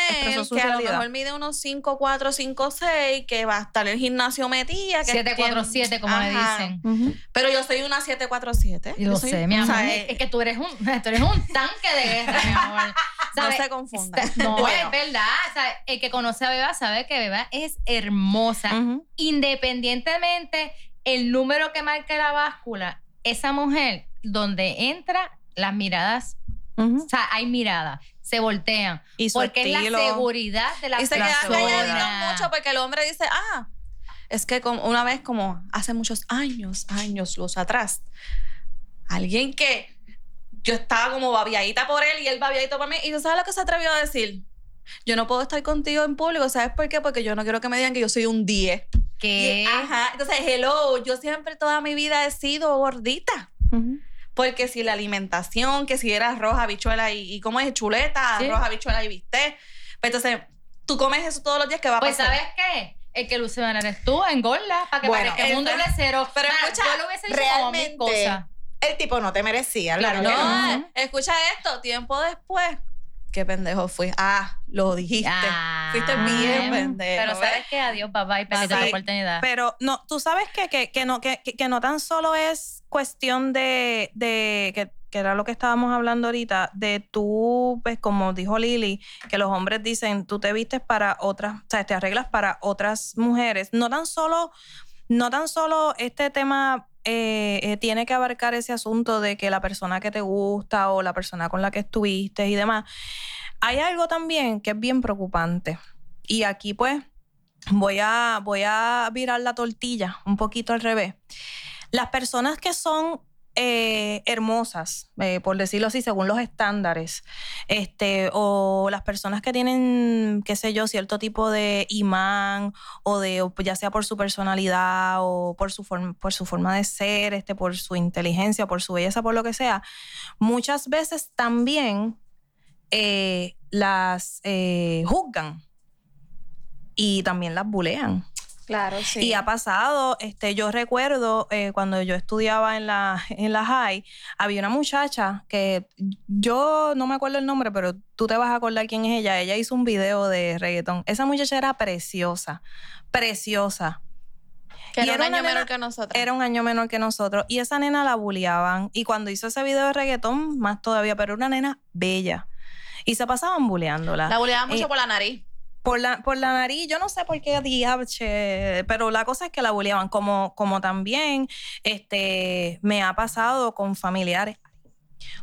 [SPEAKER 1] que a lo mejor mide unos 5, 4, 5, 6, que va a estar en el gimnasio metida. que
[SPEAKER 3] 747, como le dicen.
[SPEAKER 2] Ujú.
[SPEAKER 1] Pero yo soy una 747.
[SPEAKER 3] Yo
[SPEAKER 1] soy-
[SPEAKER 3] sé, mi
[SPEAKER 1] o
[SPEAKER 3] amor.
[SPEAKER 1] sea,
[SPEAKER 3] es
[SPEAKER 1] eh,
[SPEAKER 3] que tú eres un, tú eres un tanque de guerra, mi amor.
[SPEAKER 1] No se confunda.
[SPEAKER 3] No,
[SPEAKER 1] Bueno,
[SPEAKER 3] es verdad. O sea, el que conoce a Beba sabe que Beba es hermosa. Independientemente el número que marque la báscula, esa mujer, donde entra, las miradas, o sea, hay miradas, se voltean.
[SPEAKER 2] Y su
[SPEAKER 3] Porque es la seguridad de la
[SPEAKER 1] y se quedan mucho porque el hombre dice, ah, es que como una vez, como hace muchos años, años, luz atrás, alguien que yo estaba como babiadita por él y él babiadito por mí, y tú sabes lo que se atrevió a decir. Yo no puedo estar contigo en público, ¿sabes por qué? Porque yo no quiero que me digan que yo soy un 10.
[SPEAKER 3] ¿Qué?
[SPEAKER 1] Y- Ajá. Entonces, hello, yo siempre toda mi vida he sido gordita. Porque si la alimentación, que si era arroz, habichuela y, y ¿cómo es? Chuleta,
[SPEAKER 3] Sí.
[SPEAKER 1] arroz, habichuela y bistec. Pues entonces, tú comes eso todos los días, ¿qué va a
[SPEAKER 3] Pues,
[SPEAKER 1] pasar?
[SPEAKER 3] ¿sabes qué? El que luce mal eres tú, engorda, para que
[SPEAKER 4] Bueno,
[SPEAKER 3] parezca un
[SPEAKER 1] esa-
[SPEAKER 3] doble cero.
[SPEAKER 1] pero
[SPEAKER 3] Mira,
[SPEAKER 1] escucha,
[SPEAKER 3] yo lo hubiese dicho como mil
[SPEAKER 4] realmente-
[SPEAKER 3] cosas.
[SPEAKER 4] El tipo no te merecía.
[SPEAKER 3] Claro
[SPEAKER 1] No,
[SPEAKER 4] no.
[SPEAKER 3] Ujú.
[SPEAKER 1] escucha esto, tiempo después, qué pendejo fui. Ah, lo dijiste.
[SPEAKER 3] Ah,
[SPEAKER 1] Fuiste bien pendejo.
[SPEAKER 3] Pero
[SPEAKER 1] ¿ves?
[SPEAKER 3] sabes que adiós, papá, y perdiste
[SPEAKER 2] Sí,
[SPEAKER 3] la oportunidad.
[SPEAKER 2] Pero no, tú sabes que, que, que no, que, que- que no tan solo es cuestión de, de que, que era lo que estábamos hablando ahorita, de tú, pues como dijo Lili, que los hombres dicen, tú te vistes para otras, o sea, te arreglas para otras mujeres. No tan solo, no tan solo este tema eh, eh, tiene que abarcar ese asunto de que la persona que te gusta o la persona con la que estuviste y demás. Hay algo también que es bien preocupante. Y aquí pues voy a, voy a virar la tortilla un poquito al revés. Las personas que son eh, hermosas, eh, por decirlo así, según los estándares, este, o las personas que tienen, qué sé yo, cierto tipo de imán, o de, ya sea por su personalidad, o por su, forma, por su forma de ser, este, por su inteligencia, por su belleza, por lo que sea, muchas veces también eh, las juzgan y también las bulean.
[SPEAKER 1] Claro, sí.
[SPEAKER 2] Y ha pasado, este, yo recuerdo eh, cuando yo estudiaba en la, en la high, había una muchacha que yo no me acuerdo el nombre, pero tú te vas a acordar quién es ella. Ella hizo un video de reggaetón. Esa muchacha era preciosa, preciosa.
[SPEAKER 1] que era un año menor que nosotros.
[SPEAKER 2] Era un año menor que nosotros. Y esa nena la bulleaban. Y cuando hizo ese video de reggaetón, más todavía, pero era una nena bella. Y se pasaban bulleándola
[SPEAKER 1] La buleaban mucho
[SPEAKER 2] Eh,
[SPEAKER 1] por la nariz.
[SPEAKER 2] Por la, por la nariz, yo no sé por qué diabche, pero la cosa es que la bulleaban, como, como también este, me ha pasado con familiares,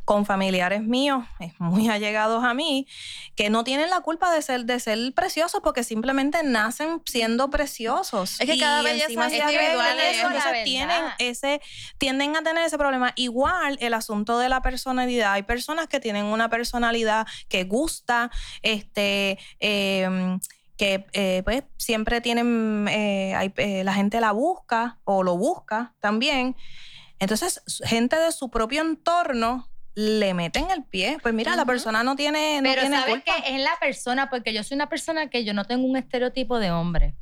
[SPEAKER 2] con familiares míos, muy allegados a mí, que no tienen la culpa de ser, de ser preciosos porque simplemente nacen siendo preciosos.
[SPEAKER 1] Es que cada belleza es individual,
[SPEAKER 2] eso, entonces tienen ese, tienden a tener ese problema. Igual el asunto de la personalidad. Hay personas que tienen una personalidad que gusta, este, eh, que eh, pues siempre tienen, eh, hay- eh, la gente la busca o lo busca también. Entonces, gente de su propio entorno le meten el pie. Pues mira, la persona no tiene, no
[SPEAKER 3] Pero
[SPEAKER 2] tiene
[SPEAKER 3] sabes
[SPEAKER 2] culpa.
[SPEAKER 3] que es la persona, porque yo soy una persona que yo no tengo un estereotipo de hombre.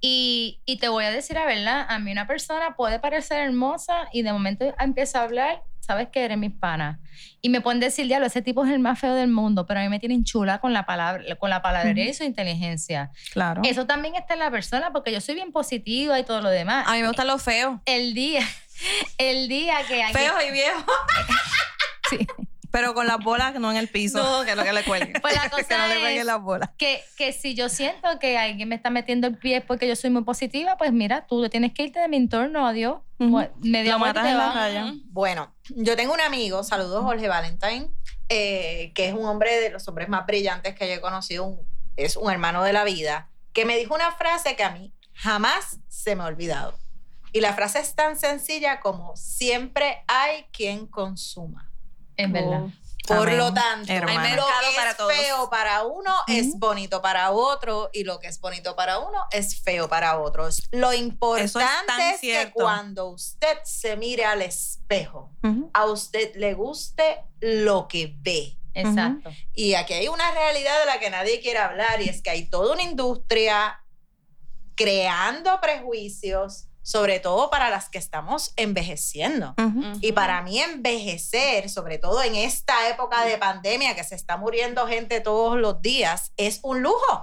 [SPEAKER 3] Y, y te voy a decir la verdad, a mí una persona puede parecer hermosa y de momento empieza a hablar, sabes que eres mi pana. Y me pueden decir, diablo, ese tipo es el más feo del mundo, pero a mí me tienen chula con la palabra, con la palabrería y su inteligencia.
[SPEAKER 2] Claro.
[SPEAKER 3] Eso también está en la persona, porque yo soy bien positiva y todo lo demás.
[SPEAKER 1] A mí me gustan los feos.
[SPEAKER 3] El día, el día que alguien...
[SPEAKER 1] Feos y viejos.
[SPEAKER 3] Sí.
[SPEAKER 2] Pero con las bolas no en el piso.
[SPEAKER 1] No, que es lo que le cuelguen.
[SPEAKER 3] Pues la
[SPEAKER 2] que no le peguen
[SPEAKER 3] es
[SPEAKER 2] las bolas.
[SPEAKER 3] que, que si yo siento que alguien me está metiendo el pie porque yo soy muy positiva, pues mira, tú tienes que irte de mi entorno, adiós. Media
[SPEAKER 2] Lo
[SPEAKER 3] muerte
[SPEAKER 2] matas en la
[SPEAKER 3] va.
[SPEAKER 2] raya.
[SPEAKER 4] Bueno, yo tengo un amigo, saludos Jorge Valentine, eh, que es un hombre de los hombres más brillantes que yo he conocido, un- es un hermano de la vida, que me dijo una frase que a mí jamás se me ha olvidado. Y la frase es tan sencilla como siempre hay quien consuma.
[SPEAKER 3] Es verdad.
[SPEAKER 4] Por
[SPEAKER 2] Amén.
[SPEAKER 4] lo tanto,
[SPEAKER 2] Hermana.
[SPEAKER 1] Hay
[SPEAKER 4] lo
[SPEAKER 1] mercado
[SPEAKER 4] que es
[SPEAKER 1] para todos.
[SPEAKER 4] feo para uno es
[SPEAKER 2] Ujú.
[SPEAKER 4] bonito para otro y lo que es bonito para uno es feo para otros. Lo importante
[SPEAKER 2] tan
[SPEAKER 4] es, que cuando usted se mire al espejo,
[SPEAKER 2] Ujú.
[SPEAKER 4] a usted le guste lo que ve.
[SPEAKER 3] Exacto.
[SPEAKER 4] Y aquí hay una realidad de la que nadie quiere hablar y es que hay toda una industria creando prejuicios, sobre todo para las que estamos envejeciendo. Y para mí envejecer, sobre todo en esta época de pandemia que se está muriendo gente todos los días, es un lujo.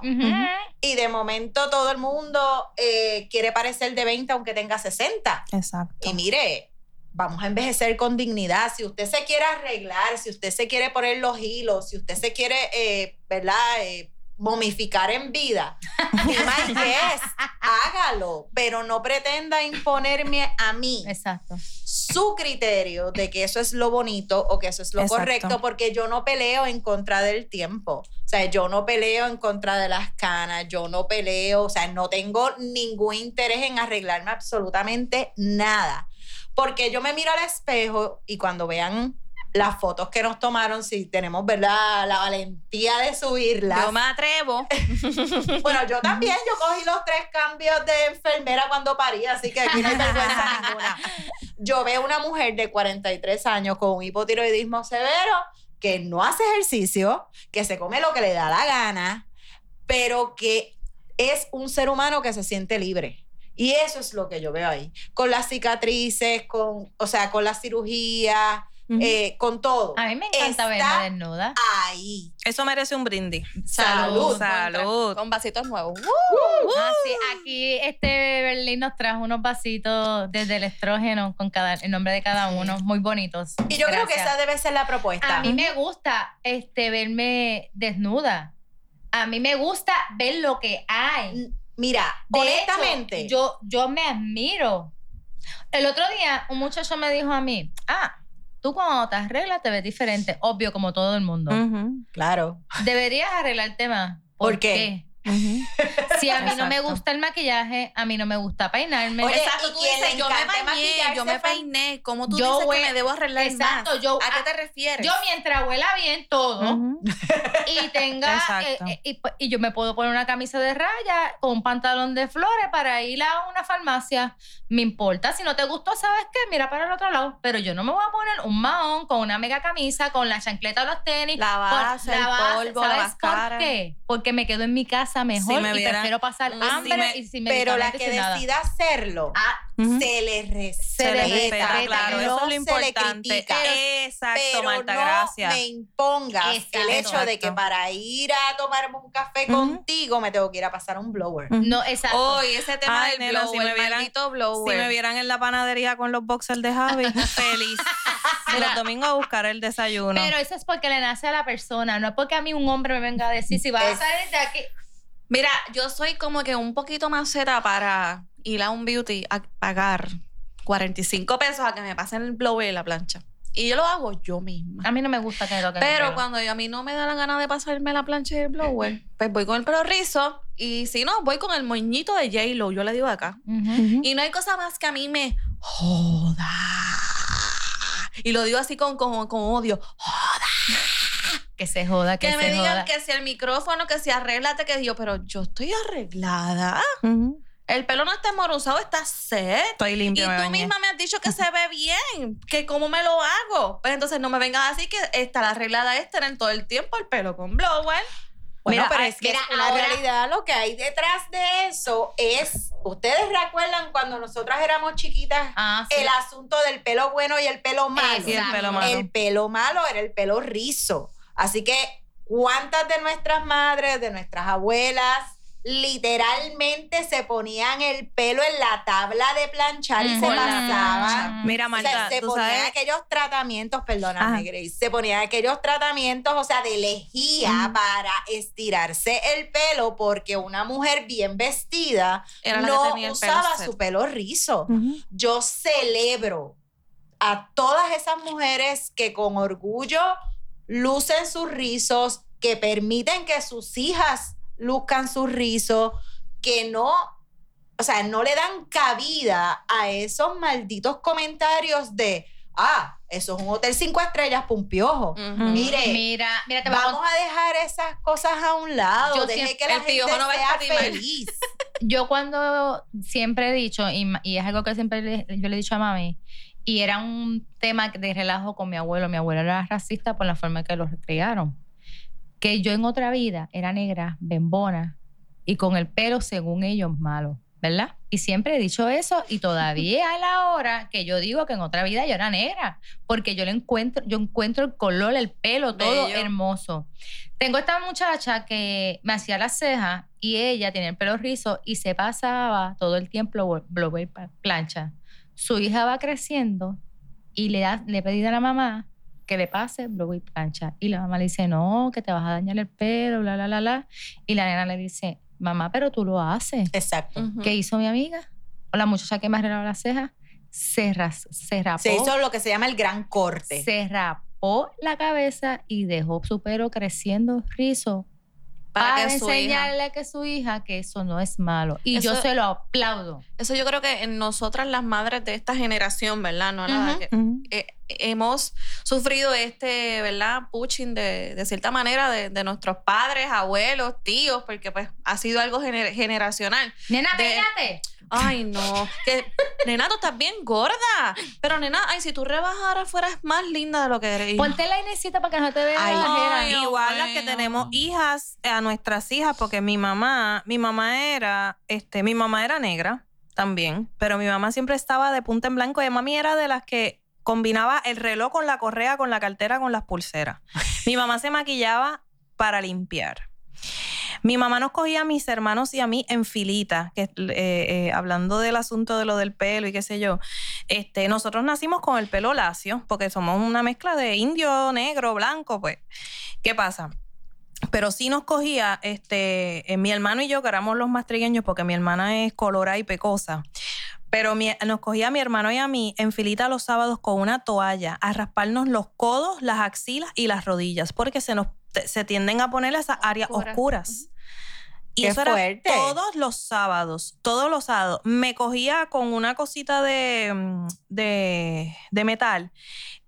[SPEAKER 4] Y de momento todo el mundo eh, quiere parecer de 20 aunque tenga 60.
[SPEAKER 2] Exacto.
[SPEAKER 4] Y mire, vamos a envejecer con dignidad. Si usted se quiere arreglar, si usted se quiere poner los hilos, si usted se quiere, eh, ¿verdad? Eh, momificar en vida, my guest, hágalo, pero no pretenda imponerme a mí
[SPEAKER 3] Exacto.
[SPEAKER 4] su criterio de que eso es lo bonito o que eso es lo
[SPEAKER 2] Exacto.
[SPEAKER 4] correcto, porque yo no peleo en contra del tiempo. O sea, yo no peleo en contra de las canas, yo no peleo, o sea, no tengo ningún interés en arreglarme absolutamente nada. Porque yo me miro al espejo y cuando vean las fotos que nos tomaron, si tenemos, ¿verdad?, la valentía de subirlas.
[SPEAKER 1] Yo me atrevo.
[SPEAKER 4] Bueno, yo también, yo cogí los tres cambios de enfermera cuando parí, así que aquí no hay vergüenza ninguna. Yo veo una mujer de 43 años con un hipotiroidismo severo que no hace ejercicio, que se come lo que le da la gana, pero que es un ser humano que se siente libre. Y eso es lo que yo veo ahí. Con las cicatrices, con, o sea, con la cirugía, Eh, con todo.
[SPEAKER 3] A mí me encanta
[SPEAKER 4] Está
[SPEAKER 3] verme desnuda.
[SPEAKER 4] ahí.
[SPEAKER 2] Eso merece un brindis.
[SPEAKER 4] Salud.
[SPEAKER 2] Salud.
[SPEAKER 1] Con vasitos nuevos.
[SPEAKER 3] Ah, sí, aquí este Berlín nos trajo unos vasitos desde el estrógeno con cada, el nombre de cada uno, muy bonitos.
[SPEAKER 4] Y yo creo que esa debe ser la propuesta.
[SPEAKER 3] A mí me gusta este verme desnuda. A mí me gusta ver lo que hay.
[SPEAKER 4] Mira,
[SPEAKER 3] De
[SPEAKER 4] honestamente,
[SPEAKER 3] hecho, yo, yo me admiro. El otro día un muchacho me dijo a mí, ah, tú cuando te arreglas te ves diferente, obvio como todo el mundo.
[SPEAKER 4] Claro.
[SPEAKER 3] Deberías arreglarte más.
[SPEAKER 4] ¿Por qué?
[SPEAKER 3] Si a mí no me gusta el maquillaje, a mí no me gusta peinarme.
[SPEAKER 4] Oye,
[SPEAKER 1] Exacto,
[SPEAKER 4] y
[SPEAKER 1] tú dices, yo me bañé, yo me peiné. ¿Cómo tú
[SPEAKER 3] Yo
[SPEAKER 1] dices
[SPEAKER 3] voy-
[SPEAKER 1] que me debo arreglar
[SPEAKER 3] Exacto,
[SPEAKER 1] más?
[SPEAKER 3] yo-
[SPEAKER 1] ¿A qué te refieres?
[SPEAKER 3] Yo mientras huela bien todo y tenga eh, eh, y, pues- y yo me puedo poner una camisa de raya con un pantalón de flores para ir a una farmacia. Me importa. Si no te gustó, ¿sabes qué? Mira para el otro lado. Pero yo no me voy a poner un mahón con una mega camisa, con la chancleta o los tenis.
[SPEAKER 1] La
[SPEAKER 3] por-
[SPEAKER 1] base, el
[SPEAKER 3] base.
[SPEAKER 1] polvo, la
[SPEAKER 3] ¿Sabes
[SPEAKER 1] máscara.
[SPEAKER 3] por qué? Porque me quedo en mi casa mejor
[SPEAKER 2] me
[SPEAKER 3] y prefiero pasar hambre
[SPEAKER 2] si me-
[SPEAKER 3] y sin
[SPEAKER 4] pero la que decida hacerlo,
[SPEAKER 3] Ah,
[SPEAKER 4] se le respeta.
[SPEAKER 2] Se le respeta,
[SPEAKER 3] respeta,
[SPEAKER 2] claro,
[SPEAKER 4] no
[SPEAKER 2] eso es lo
[SPEAKER 4] se le
[SPEAKER 2] importante.
[SPEAKER 4] critica.
[SPEAKER 2] Exacto,
[SPEAKER 4] pero
[SPEAKER 2] Marta,
[SPEAKER 4] no
[SPEAKER 2] gracias.
[SPEAKER 4] me impongas
[SPEAKER 3] Exacto.
[SPEAKER 4] el hecho de que para ir a tomarme un café contigo me tengo que ir a pasar un blower.
[SPEAKER 3] No, exacto.
[SPEAKER 1] Hoy ese tema
[SPEAKER 2] Ay,
[SPEAKER 1] del
[SPEAKER 2] nena, si
[SPEAKER 1] blower,
[SPEAKER 2] me vieran-
[SPEAKER 1] maldito blower.
[SPEAKER 2] Si me vieran en la panadería con los boxers de Javi, feliz. Los domingos a buscar el desayuno.
[SPEAKER 3] Pero eso es porque le nace a la persona, no es porque a mí un hombre me venga a decir si vas
[SPEAKER 4] Es-
[SPEAKER 3] a salir de aquí.
[SPEAKER 1] Mira, yo soy como que un poquito más zeta para ir a un beauty a pagar 45 pesos a que me pasen el blower y la plancha. Y yo lo hago yo misma.
[SPEAKER 3] A mí no me gusta que me toquen
[SPEAKER 1] Pero cuando yo- a mí no me da la gana de pasarme la plancha y el blower, pues voy con el pelo rizo y si no, voy con el moñito de J-Lo, yo le digo acá. Y no hay cosa más que a mí me joda. Y lo digo así con, con, con odio.
[SPEAKER 3] Que se joda, que,
[SPEAKER 1] Que
[SPEAKER 3] se
[SPEAKER 1] me digan
[SPEAKER 3] joda.
[SPEAKER 1] que si el micrófono, que si arréglate, que yo, pero yo estoy arreglada. El pelo no está emorozado, está set.
[SPEAKER 2] Estoy
[SPEAKER 1] Y
[SPEAKER 2] limpio, me
[SPEAKER 1] tú
[SPEAKER 2] bañé.
[SPEAKER 1] misma me has dicho que se ve bien, que cómo me lo hago. Pues entonces no me vengas así que estar arreglada es tener todo el tiempo el pelo con blower.
[SPEAKER 4] Bueno,
[SPEAKER 3] Mira,
[SPEAKER 4] pero es que
[SPEAKER 3] mira,
[SPEAKER 4] es una
[SPEAKER 3] ahora-
[SPEAKER 4] realidad. Lo que hay detrás de eso es, ustedes recuerdan cuando nosotras éramos chiquitas,
[SPEAKER 3] Ah, sí.
[SPEAKER 4] el asunto del pelo bueno y el pelo malo.
[SPEAKER 2] Y el pelo malo.
[SPEAKER 4] El pelo malo era el pelo rizo. Así que, ¿cuántas de nuestras madres, de nuestras abuelas, literalmente se ponían el pelo en la tabla de planchar y se
[SPEAKER 3] Mm,
[SPEAKER 4] pasaban?
[SPEAKER 2] Mira,
[SPEAKER 4] O sea,
[SPEAKER 2] Marta,
[SPEAKER 4] se ponían
[SPEAKER 2] sabes.
[SPEAKER 4] aquellos tratamientos, perdóname,
[SPEAKER 2] Ajá.
[SPEAKER 4] Grace, se ponían aquellos tratamientos, o sea, de lejía para estirarse el pelo porque una mujer bien vestida
[SPEAKER 1] Era
[SPEAKER 4] no
[SPEAKER 1] pelo
[SPEAKER 4] usaba su pelo rizo yo celebro a todas esas mujeres que con orgullo lucen sus rizos, que permiten que sus hijas luzcan sus rizos, que no, o sea, no le dan cabida a esos malditos comentarios de, ah, eso es un hotel cinco estrellas, pumpiojo. Mire,
[SPEAKER 3] Mira, mira, te
[SPEAKER 4] Vamos a dejar esas cosas a un lado,
[SPEAKER 3] Yo
[SPEAKER 4] deje
[SPEAKER 3] siempre-
[SPEAKER 4] que la
[SPEAKER 1] el
[SPEAKER 4] gente
[SPEAKER 1] no va a
[SPEAKER 4] sea feliz.
[SPEAKER 3] yo cuando siempre he dicho, y es algo que siempre le- yo le he dicho a mami, y era un tema de relajo con mi abuelo, mi abuelo era racista por la forma en que los criaron, que yo en otra vida era negra, bembona, y con el pelo, según ellos, malo, ¿verdad? Y siempre he dicho eso, y todavía a la hora que yo digo que en otra vida yo era negra, porque yo le encuentro, yo encuentro el color, el pelo, todo
[SPEAKER 1] Bello.
[SPEAKER 3] hermoso. Tengo esta muchacha que me hacía las cejas y ella tenía el pelo rizo y se pasaba todo el tiempo blower- plancha. Su hija va creciendo y le, da, le pedí a la mamá que le pase blower plancha. Y la mamá le dice, no, que te vas a dañar el pelo, bla, bla, bla, bla. Y la nena le dice, mamá, pero tú lo haces.
[SPEAKER 4] Exacto.
[SPEAKER 3] ¿Qué hizo mi amiga? O la muchacha que me arreglaba las cejas, se, ras- se rapó.
[SPEAKER 4] Se hizo lo que se llama el gran corte.
[SPEAKER 3] se rapó la cabeza y dejó su pelo creciendo rizo
[SPEAKER 1] Para
[SPEAKER 3] para,
[SPEAKER 1] que su hija-
[SPEAKER 3] enseñarle que su hija que eso no es malo. Y yo se lo aplaudo.
[SPEAKER 1] Eso yo creo que en nosotras las madres de esta generación, ¿verdad? No la
[SPEAKER 3] Ujú.
[SPEAKER 1] que- eh, hemos sufrido este, ¿verdad? Pushing de, de cierta manera de, de nuestros padres, abuelos, tíos, porque pues ha sido algo gener- generacional.
[SPEAKER 3] Nena,
[SPEAKER 1] De-. Ay, no. Que, nena, tú estás bien gorda. Pero, nena, ay, si tú rebajaras fueras más linda de lo que eres.
[SPEAKER 3] Ponte la Inésita para que no te vea
[SPEAKER 4] Ay,
[SPEAKER 3] la ojera.
[SPEAKER 1] ay,
[SPEAKER 2] Igual las que tenemos hijas, a nuestras hijas, porque mi mamá, mi mamá era, este, mi mamá era negra también, pero mi mamá siempre estaba de punta en blanco y mami era de las que combinaba el reloj con la correa, con la cartera, con las pulseras. Mi mamá se maquillaba para limpiar. Mi mamá nos cogía a mis hermanos y a mí en filita, que eh, eh, hablando del asunto de lo del pelo y qué sé yo. Este, nosotros nacimos con el pelo lacio, porque somos una mezcla de indio, negro, blanco, pues. ¿Qué pasa? Pero sí nos cogía, este, eh, mi hermano y yo, que éramos los más trigueños, porque mi hermana es colorada y pecosa. Pero mi- nos cogía a mi hermano y a mí en filita los sábados con una toalla a rasparnos los codos, las axilas y las rodillas, porque se nos te- se tienden a poner esas áreas
[SPEAKER 1] Oscuras.
[SPEAKER 2] oscuras. Y
[SPEAKER 4] Qué
[SPEAKER 2] eso era
[SPEAKER 4] fuerte.
[SPEAKER 2] todos los sábados, todos los sábados. Me cogía con una cosita de, mm, de, de metal.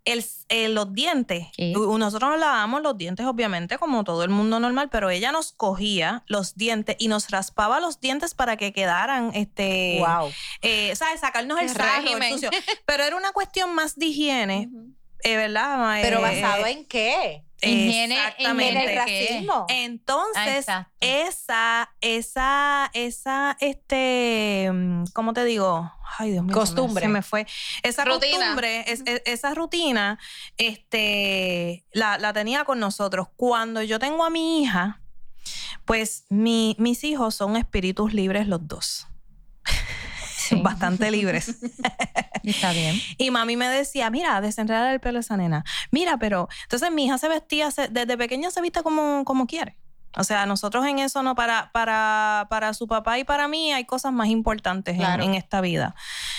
[SPEAKER 2] El, eh, los dientes, nosotros nos lavábamos los dientes, obviamente, como todo el mundo normal, pero ella nos cogía los dientes y nos raspaba los dientes para que quedaran, este,
[SPEAKER 4] Wow.
[SPEAKER 2] eh, ¿sabes? Sacarnos el sarro, el
[SPEAKER 1] régimen.
[SPEAKER 2] sucio. Pero era una cuestión más de higiene,
[SPEAKER 1] Ujú.
[SPEAKER 2] eh, ¿verdad?
[SPEAKER 4] Pero
[SPEAKER 2] Eh,
[SPEAKER 4] basado en qué?
[SPEAKER 3] Higiene,
[SPEAKER 2] Exactamente.
[SPEAKER 4] En el racismo.
[SPEAKER 2] Entonces, esa, esa, esa, este, mm, ¿cómo te digo? Ay, Dios mío.
[SPEAKER 4] Costumbre.
[SPEAKER 2] Se me fue. Esa
[SPEAKER 1] Rutina.
[SPEAKER 2] costumbre, es- es- esa rutina, este, la, la tenía con nosotros. Cuando yo tengo a mi hija, pues mi- mis hijos son espíritus libres los dos.
[SPEAKER 3] Sí.
[SPEAKER 2] Bastante libres.
[SPEAKER 3] Está bien.
[SPEAKER 2] Y mami me decía, mira, desenredar el pelo a esa nena. Mira, pero entonces mi hija se vestía, se- desde pequeña se viste como, como quiere. O sea, nosotros en eso no, para, para, para su papá y para mí hay cosas más importantes en-
[SPEAKER 1] Claro.
[SPEAKER 2] en, esta vida.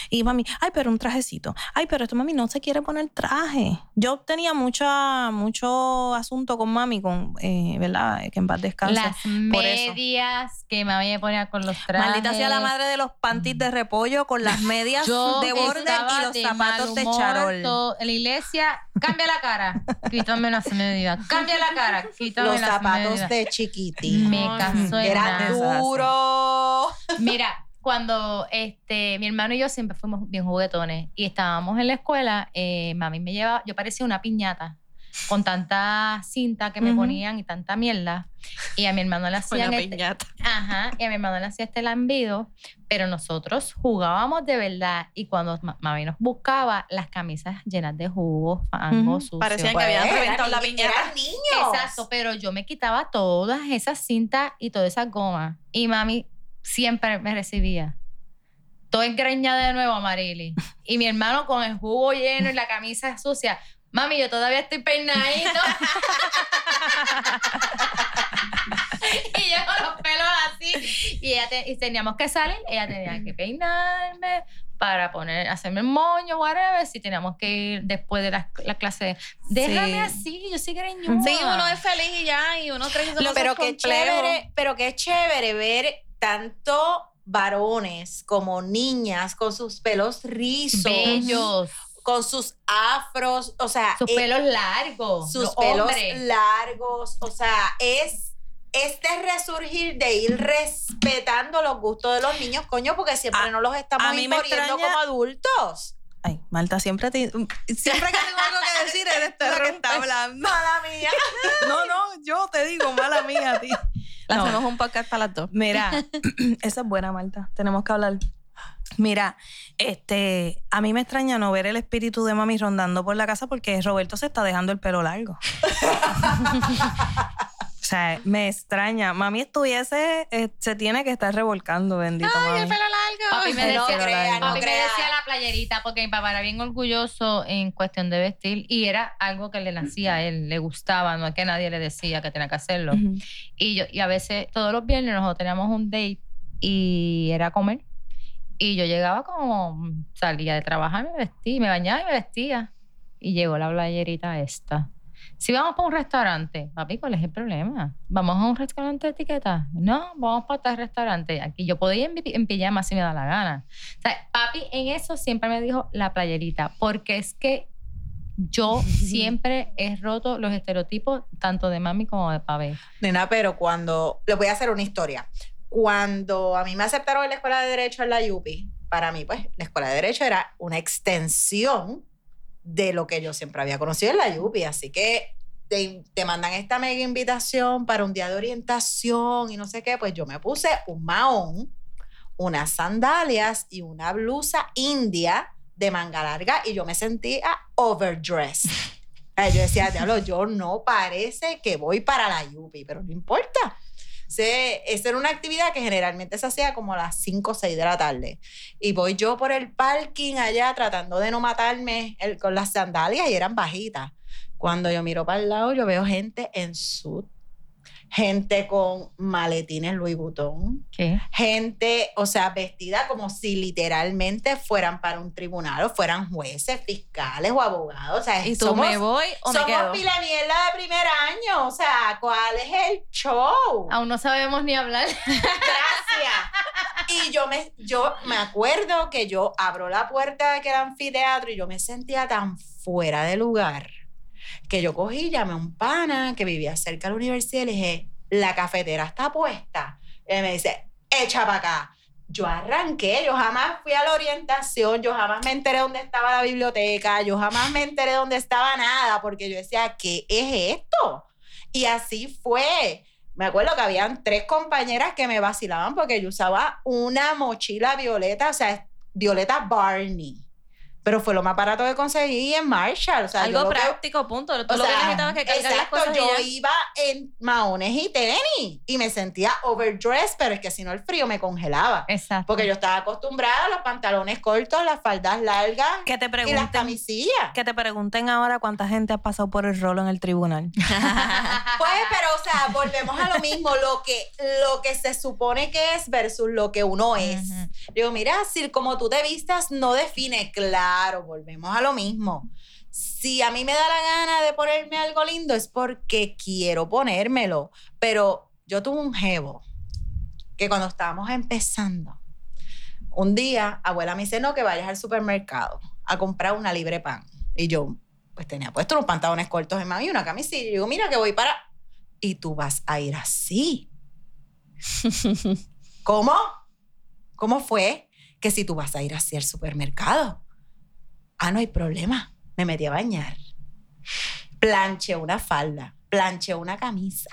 [SPEAKER 2] Y mami, ay, pero un trajecito. Ay, pero esto mami no se quiere poner traje. Yo tenía mucha, mucho asunto con mami, con, eh, ¿verdad? Que en paz descanse.
[SPEAKER 3] Las
[SPEAKER 2] por eso.
[SPEAKER 3] medias que mami me ponía con los trajes.
[SPEAKER 2] Maldita sea la madre de los panties de repollo con las medias
[SPEAKER 3] Yo
[SPEAKER 2] de borde y los
[SPEAKER 3] de
[SPEAKER 2] zapatos de charol.
[SPEAKER 3] todo- en la iglesia, cambia la cara, quítame las medias. Cambia la cara, quítame
[SPEAKER 4] Los
[SPEAKER 3] las
[SPEAKER 4] zapatos
[SPEAKER 3] medias.
[SPEAKER 4] de
[SPEAKER 3] Me casó en
[SPEAKER 4] Era duro.
[SPEAKER 3] Mira, cuando este, mi hermano y yo siempre fuimos bien juguetones y estábamos en la escuela, eh, mami me llevaba, yo parecía una piñata con tanta cinta que me ponían y tanta mierda. Y a mi hermano le hacían
[SPEAKER 1] Una
[SPEAKER 3] este. Ajá, y a mi hermano le hacía este lambido, pero nosotros jugábamos de verdad y cuando ma- mami nos buscaba, las camisas llenas de jugo, fango,
[SPEAKER 2] Ujú.
[SPEAKER 3] sucio.
[SPEAKER 1] Parecían que
[SPEAKER 4] Pues,
[SPEAKER 1] habían reventado la piñata.
[SPEAKER 4] Niños.
[SPEAKER 3] Exacto, pero yo me quitaba todas esas cintas y todas esas gomas y mami siempre me recibía. Todo engreñada de nuevo, Amarili. Y mi hermano con el jugo lleno y la camisa sucia. Mami, yo todavía estoy peinadito. y yo con los pelos así. Y, ella te- y teníamos que salir, ella tenía que peinarme para poner, hacerme el moño, whatever, si teníamos que ir después de la, la clase. Déjame
[SPEAKER 2] Sí.
[SPEAKER 3] así, yo soy greñuda.
[SPEAKER 1] Sí, uno es feliz y ya, y uno que
[SPEAKER 4] Lo- pero qué chévere, pero qué chévere ver tanto varones como niñas con sus pelos rizos,
[SPEAKER 3] bellos,
[SPEAKER 4] con sus afros, o sea,
[SPEAKER 3] sus
[SPEAKER 4] eh,
[SPEAKER 3] pelos largos,
[SPEAKER 4] sus
[SPEAKER 3] los
[SPEAKER 4] pelos
[SPEAKER 3] hombres.
[SPEAKER 4] largos, o sea, es este resurgir de ir respetando los gustos de los niños, coño, porque siempre
[SPEAKER 2] A-
[SPEAKER 4] no los estamos imponiendo
[SPEAKER 2] extraña-
[SPEAKER 4] como adultos.
[SPEAKER 2] Ay, Marta, siempre te, siempre que tengo algo que decir, eres tú la que está hablando.
[SPEAKER 4] Mala mía.
[SPEAKER 2] No, no, yo te digo, mala mía ti.
[SPEAKER 1] Le
[SPEAKER 2] No.
[SPEAKER 1] hacemos un podcast para las dos.
[SPEAKER 2] Mira, esa es buena, Marta. Tenemos que hablar. Mira, este, a mí me extraña no ver el espíritu de mami rondando por la casa porque Roberto se está dejando el pelo largo. o sea, me extraña. Mami estuviese, eh, se tiene que estar revolcando, bendito mami.
[SPEAKER 1] largo.
[SPEAKER 3] Papi me
[SPEAKER 4] No
[SPEAKER 3] decía,
[SPEAKER 4] crea, no
[SPEAKER 3] papi me decía la playerita porque mi papá era bien orgulloso en cuestión de vestir y era algo que le nacía a él, le gustaba, no es que nadie le decía que tenía que hacerlo. Y yo y a veces todos los viernes nosotros teníamos un date y era comer. Y yo llegaba como salía de trabajar, me vestía, me bañaba y me vestía. Y llegó la playerita esta. Si vamos para un restaurante, papi, ¿cuál es el problema? ¿Vamos a un restaurante de etiqueta? No, vamos para tal restaurante. Aquí yo podía ir en, pi- en pijama si me da la gana. O sea, papi en eso siempre me dijo la playerita, porque es que yo siempre he roto los estereotipos tanto de mami como de papi.
[SPEAKER 4] Nena, pero cuando. Les voy a hacer una historia. Cuando a mí me aceptaron en la escuela de Derecho en la UPI, para mí, pues, la escuela de Derecho era una extensión de lo que yo siempre había conocido en la UPI. Así que te, te mandan esta mega invitación para un día de orientación y no sé qué. Pues yo me puse un mahón, unas sandalias y una blusa india de manga larga y yo me sentía overdressed. Ay, Yo decía, diablo, yo no parece que voy para la Yupi, pero no importa. Se, esa era una actividad que generalmente se hacía como a las 5 o 6 de la tarde. Y voy yo por el parking allá tratando de no matarme el- con las sandalias y eran bajitas. Cuando yo miro para el lado, yo veo gente en sud, gente con maletines Louis Vuitton,
[SPEAKER 3] ¿Qué?
[SPEAKER 4] gente, o sea, vestida como si literalmente fueran para un tribunal o fueran jueces, fiscales o abogados. O sea,
[SPEAKER 1] ¿Y tú
[SPEAKER 4] somos,
[SPEAKER 1] me voy o me
[SPEAKER 4] somos
[SPEAKER 1] quedo?
[SPEAKER 4] pila mierda de primer año. O sea, ¿cuál es el show?
[SPEAKER 3] Aún no sabemos ni hablar.
[SPEAKER 4] Gracias. Y yo me, yo me acuerdo que yo abro la puerta de aquel anfiteatro y yo me sentía tan fuera de lugar que yo cogí, llamé a un pana que vivía cerca de la universidad y le dije, la cafetera está puesta. Y me dice, echa para acá. Yo arranqué, yo jamás fui a la orientación, yo jamás me enteré dónde estaba la biblioteca, yo jamás me enteré dónde estaba nada, porque yo decía, ¿qué es esto? Y así fue. Me acuerdo que habían tres compañeras que me vacilaban porque yo usaba una mochila violeta, o sea, violeta Barney. Pero fue lo más barato que conseguí en Marshall. O sea,
[SPEAKER 1] Algo
[SPEAKER 4] que-
[SPEAKER 1] práctico, punto. Tú
[SPEAKER 4] o
[SPEAKER 1] lo que
[SPEAKER 4] sea,
[SPEAKER 1] necesitabas que cargar las
[SPEAKER 4] exacto,
[SPEAKER 1] cosas
[SPEAKER 4] yo
[SPEAKER 1] ya.
[SPEAKER 4] iba en maones y tenis y me sentía overdressed, pero es que si no el frío me congelaba.
[SPEAKER 3] Exacto.
[SPEAKER 4] Porque yo estaba acostumbrada a los pantalones cortos, las faldas largas
[SPEAKER 2] Que te
[SPEAKER 4] y las
[SPEAKER 2] pregunten,
[SPEAKER 4] camisillas.
[SPEAKER 2] que te pregunten ahora cuánta gente ha pasado por el rolo en el tribunal.
[SPEAKER 4] Pues, pero, o sea, volvemos a lo mismo, lo que, lo que se supone que es versus lo que uno es. Digo, mira, si como tú te vistas no define, claro, volvemos a lo mismo. Si a mí me da la gana de ponerme algo lindo es porque quiero ponérmelo, pero yo tuve un jevo que cuando estábamos empezando, un día, abuela me dice, no, que vayas al supermercado a comprar una libre pan. Y yo, pues tenía puesto unos pantalones cortos en mano y una camisilla. Y digo, mira que voy para... Y tú vas a ir así. ¿Cómo? ¿Cómo fue que si tú vas a ir hacia el supermercado? Ah, no hay problema. Me metí a bañar. Planché una falda, planché una camisa,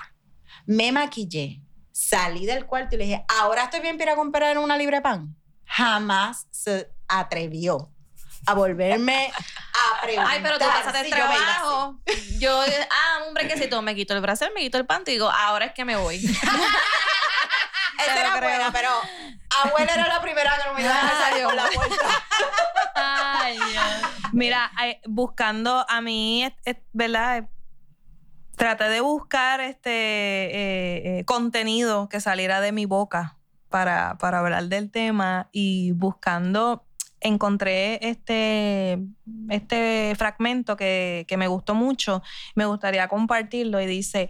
[SPEAKER 4] me maquillé, salí del cuarto y le dije, ahora estoy bien para comprar una libre pan. Jamás se atrevió a volverme a preguntar
[SPEAKER 1] Ay, pero tú pasaste el
[SPEAKER 4] si yo
[SPEAKER 1] trabajo. Yo, ah, un brequecito, me quito el brazo, me quito el panty y digo, ahora es que me voy.
[SPEAKER 4] Esa era buena, pero abuela era la primera que no me iba a salir por la puerta.
[SPEAKER 2] Mira, eh, buscando a mí, ¿verdad? Traté de buscar este eh, eh, contenido que saliera de mi boca para, para hablar del tema y buscando encontré este, este fragmento que, que me gustó mucho. Me gustaría compartirlo y dice,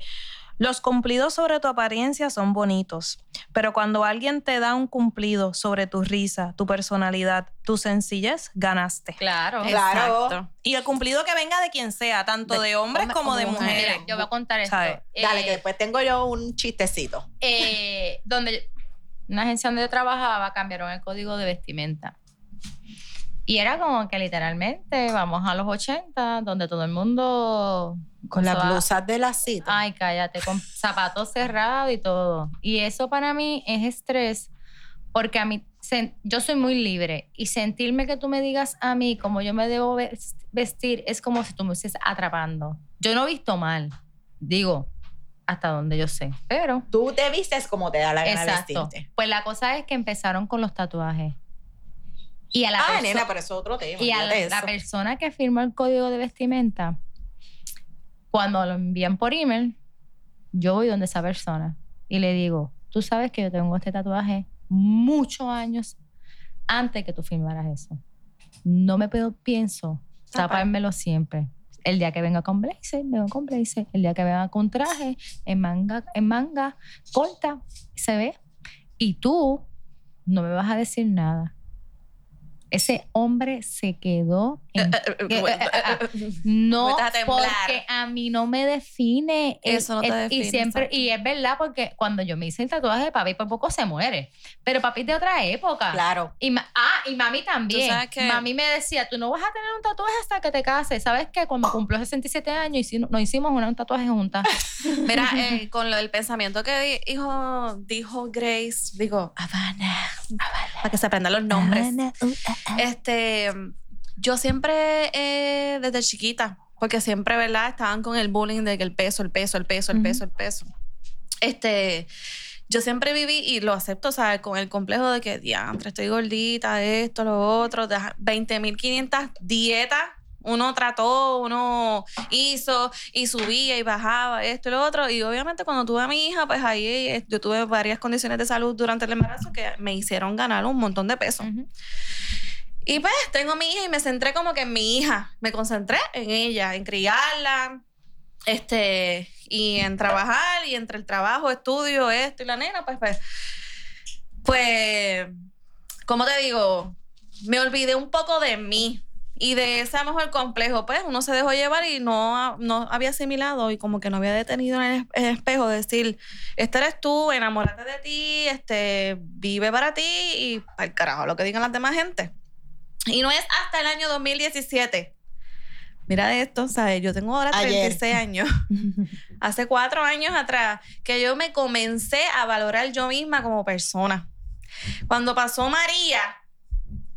[SPEAKER 2] los cumplidos sobre tu apariencia son bonitos, pero cuando alguien te da un cumplido sobre tu risa, tu personalidad, tu sencillez, ganaste.
[SPEAKER 3] Claro.
[SPEAKER 4] Claro.
[SPEAKER 1] Exacto.
[SPEAKER 2] Y el cumplido que venga de quien sea, tanto de,
[SPEAKER 1] De
[SPEAKER 2] hombres
[SPEAKER 1] hombre
[SPEAKER 2] como de mujeres.
[SPEAKER 1] mujeres.
[SPEAKER 3] Mira, yo voy a contar esto.
[SPEAKER 2] ¿Sabes?
[SPEAKER 4] Dale,
[SPEAKER 3] Eh,
[SPEAKER 4] que después tengo yo un chistecito.
[SPEAKER 3] eh, donde una agencia donde yo trabajaba cambiaron el código de vestimenta. Y era como que literalmente vamos a los 80, donde todo el mundo
[SPEAKER 4] Con las blusas de la cita.
[SPEAKER 3] Ay, cállate, con zapatos cerrados y todo. Y eso para mí es estrés, porque a mí, yo soy muy libre y sentirme que tú me digas a mí cómo yo me debo ves- vestir es como si tú me estés atrapando. Yo no he visto mal, digo, hasta donde yo sé, pero...
[SPEAKER 4] Tú te vistes como te da la gana
[SPEAKER 3] Exacto.
[SPEAKER 4] vestirte.
[SPEAKER 3] Pues la cosa es que empezaron con los tatuajes. Y a la
[SPEAKER 4] Ah, nena, pero eso es otro tema.
[SPEAKER 3] y a la, la persona que firmó el código de vestimenta, cuando lo envían por email, yo voy donde esa persona y le digo, tú sabes que yo tengo este tatuaje muchos años antes que tú firmaras eso. No me puedo, pienso
[SPEAKER 4] Tapar.
[SPEAKER 3] tapármelo siempre. El día que venga con blazer, vengo con blazer. El día que venga con traje, en manga, en manga corta, se ve. Y tú no me vas a decir nada. Ese hombre se quedó en no,
[SPEAKER 1] Empezaste a temblar.
[SPEAKER 3] porque a mí no me define.
[SPEAKER 1] Eso no te define,
[SPEAKER 3] Y siempre, y es verdad, porque cuando yo me hice el tatuaje de papi, por poco se muere. Pero papi es de otra época.
[SPEAKER 4] Claro.
[SPEAKER 3] Y ah, y mami también.
[SPEAKER 1] sabes que-
[SPEAKER 3] Mami me decía, tú no vas a tener un tatuaje hasta que te cases. ¿Sabes qué? Cuando cumplió 67 años, nos hicimos una- un tatuaje juntas.
[SPEAKER 1] Mira, eh, con lo del pensamiento que dijo, dijo Grace, digo, Habana, para que se aprendan los nombres. Este, Yo siempre, eh, desde chiquita, porque siempre, ¿verdad? Estaban con el bullying de que el peso, el peso, el peso, el peso, el peso. Este, yo siempre viví y lo acepto, ¿sabes? Con el complejo de que, diantre, estoy gordita, esto, lo otro, de 20.500 dietas. Uno trató, uno hizo y subía y bajaba esto y lo otro. Y obviamente cuando tuve a mi hija, pues ahí eh, yo tuve varias condiciones de salud durante el embarazo que me hicieron ganar un montón de peso. Y pues tengo a mi hija y me centré como que en mi hija. Me concentré en ella, en criarla, este, y en trabajar, y entre el trabajo, estudio, esto y la nena, pues, pues, pues, ¿cómo te digo? Me olvidé un poco de mí y de ese a lo mejor complejo, pues uno se dejó llevar y no, no había asimilado y como que no había detenido en el, el espejo de decir, este eres tú, enamórate de ti, este, vive para ti y al carajo lo que digan las demás gente. Y no es hasta el año 2017. Mira esto, ¿sabes? Yo tengo ahora
[SPEAKER 4] Ayer.
[SPEAKER 1] 36 años. Hace cuatro años atrás que yo me comencé a valorar yo misma como persona. Cuando pasó María,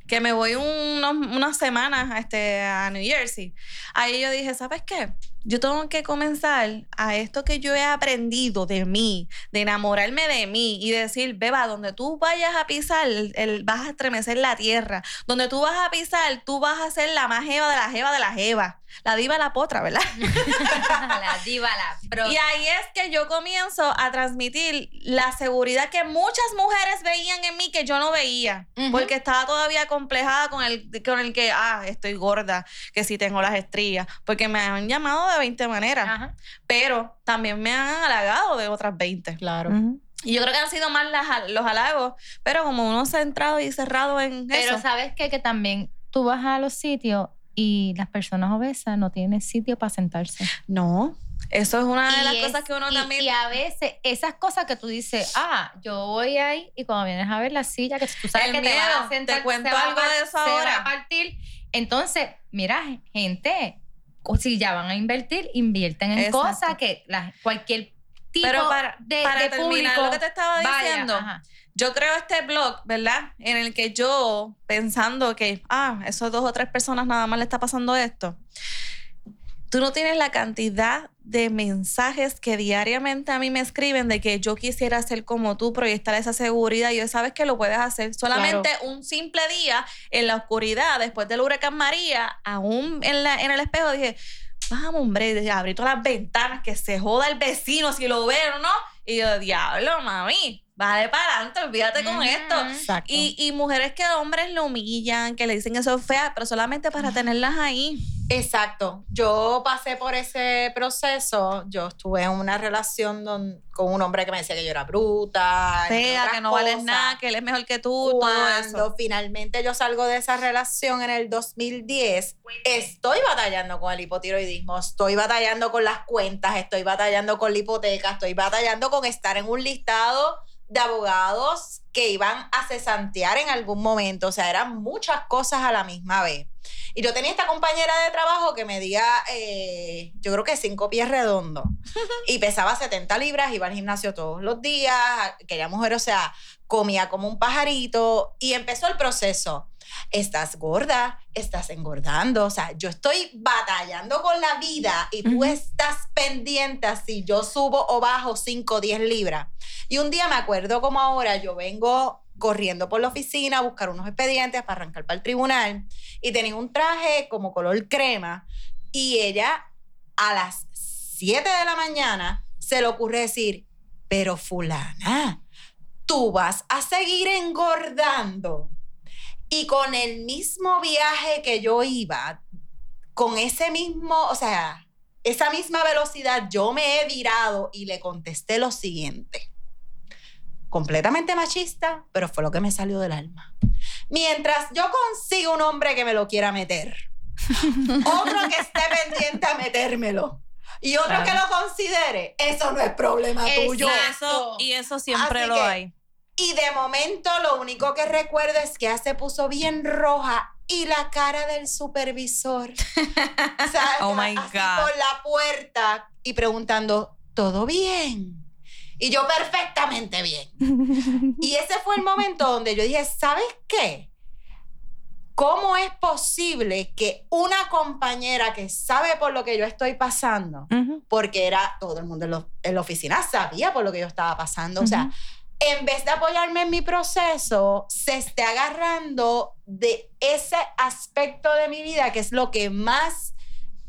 [SPEAKER 1] que me voy unos- unas semanas a, este, a New Jersey, ahí yo dije, ¿sabes qué? Yo tengo que comenzar a esto que yo he aprendido de mí, de enamorarme de mí y decir, beba, donde tú vayas a pisar, el- el- vas a estremecer la tierra. Donde tú vas a pisar, tú vas a ser la más jeva de la jeva de la jeva. La diva la potra, ¿verdad?
[SPEAKER 3] la diva, la pro.
[SPEAKER 1] Y ahí es que yo comienzo a transmitir la seguridad que muchas mujeres veían en mí que yo no veía. Porque estaba todavía complejada con el, con el que, ah, estoy gorda, que sí tengo las estrías. Porque me han llamado de 20 maneras. Pero también me han halagado de otras 20.
[SPEAKER 4] Claro.
[SPEAKER 1] Y yo creo que han sido más las- los halagos. Pero como uno centrado y cerrado en
[SPEAKER 3] Pero
[SPEAKER 1] eso.
[SPEAKER 3] sabes qué? que también tú vas a los sitios y las personas obesas no tienen sitio para sentarse.
[SPEAKER 1] No. Eso es una de
[SPEAKER 3] Y
[SPEAKER 1] las
[SPEAKER 3] es-
[SPEAKER 1] cosas que uno
[SPEAKER 3] y-
[SPEAKER 1] también.
[SPEAKER 3] Y a veces esas cosas que tú dices, ah, yo voy ahí y cuando vienes a ver la silla que tú sabes
[SPEAKER 1] El
[SPEAKER 3] que te van
[SPEAKER 1] miedo,
[SPEAKER 3] a sentar,
[SPEAKER 1] te cuento
[SPEAKER 3] va
[SPEAKER 1] algo de eso
[SPEAKER 3] se va
[SPEAKER 1] ahora.
[SPEAKER 3] a partir. Entonces, mira, gente, si ya van a invertir, invierten en
[SPEAKER 1] Exacto.
[SPEAKER 3] cosas que la- cualquier tipo
[SPEAKER 1] Pero para,
[SPEAKER 3] de,
[SPEAKER 1] para
[SPEAKER 3] de
[SPEAKER 1] terminar
[SPEAKER 3] público
[SPEAKER 1] lo que te estaba diciendo, yo creo este blog, ¿verdad? En el que yo, pensando que, ah, esos dos o tres personas nada más le está pasando esto, tú no tienes la cantidad de mensajes que diariamente a mí me escriben de que yo quisiera ser como tú, proyectar esa seguridad. Y yo sabes que lo puedes hacer. Solamente un simple día en la oscuridad, después del huracán María, aún en, la, en el espejo, dije, vamos, hombre, abrí todas las ventanas, que se joda el vecino si lo ve o no. Y yo, diablo, mami, vale para adelante, olvídate con esto.
[SPEAKER 4] Exacto.
[SPEAKER 1] Y, y mujeres que hombres lo humillan, que le dicen que son feas, pero solamente para tenerlas ahí.
[SPEAKER 4] Exacto. Yo pasé por ese proceso. Yo estuve en una relación don- con un hombre que me decía que yo era bruta.
[SPEAKER 1] Fea, que no vales nada, que él es mejor que tú, todo eso.
[SPEAKER 4] Cuando finalmente yo salgo de esa relación en el 2010, estoy batallando con el hipotiroidismo, estoy batallando con las cuentas, estoy batallando con la hipoteca, estoy batallando con estar en un listado de abogados que iban a cesantear en algún momento. O sea, eran muchas cosas a la misma vez. Y yo tenía esta compañera de trabajo que medía, eh, yo creo que cinco pies redondos. y pesaba 70 libras, iba al gimnasio todos los días. Aquella mujer, o sea, comía como un pajarito. Y empezó el proceso. Estás gorda, estás engordando. O sea, yo estoy batallando con la vida y tú estás pendiente a si yo subo o bajo 5 o 10 libras. Y un día me acuerdo como ahora, yo vengo corriendo por la oficina a buscar unos expedientes para arrancar para el tribunal y tenía un traje como color crema y ella a las 7 de la mañana se le ocurre decir, pero fulana, tú vas a seguir engordando. Y con el mismo viaje que yo iba, con ese mismo, o sea, esa misma velocidad, yo me he virado y le contesté lo siguiente. Completamente machista, pero fue lo que me salió del alma. Mientras yo consigo un hombre que me lo quiera meter, otro que esté pendiente a metérmelo y otro que lo considere, eso no es problema tuyo.
[SPEAKER 1] Y eso, y eso siempre
[SPEAKER 4] Así
[SPEAKER 1] lo
[SPEAKER 4] que-
[SPEAKER 1] hay.
[SPEAKER 4] Y de momento lo único que recuerdo es que ya se puso bien roja y la cara del supervisor. O sea,
[SPEAKER 2] Oh my
[SPEAKER 4] así
[SPEAKER 2] God.
[SPEAKER 4] por la puerta y preguntando, ¿todo bien? Y yo perfectamente bien. Y ese fue el momento donde yo dije, ¿sabes qué? ¿cómo es posible que una compañera que sabe por lo que yo estoy pasando,
[SPEAKER 2] Ujú.
[SPEAKER 4] porque era todo el mundo en, lo- en la oficina sabía por lo que yo estaba pasando, o sea, en vez de apoyarme en mi proceso, se esté agarrando de ese aspecto de mi vida que es lo que más...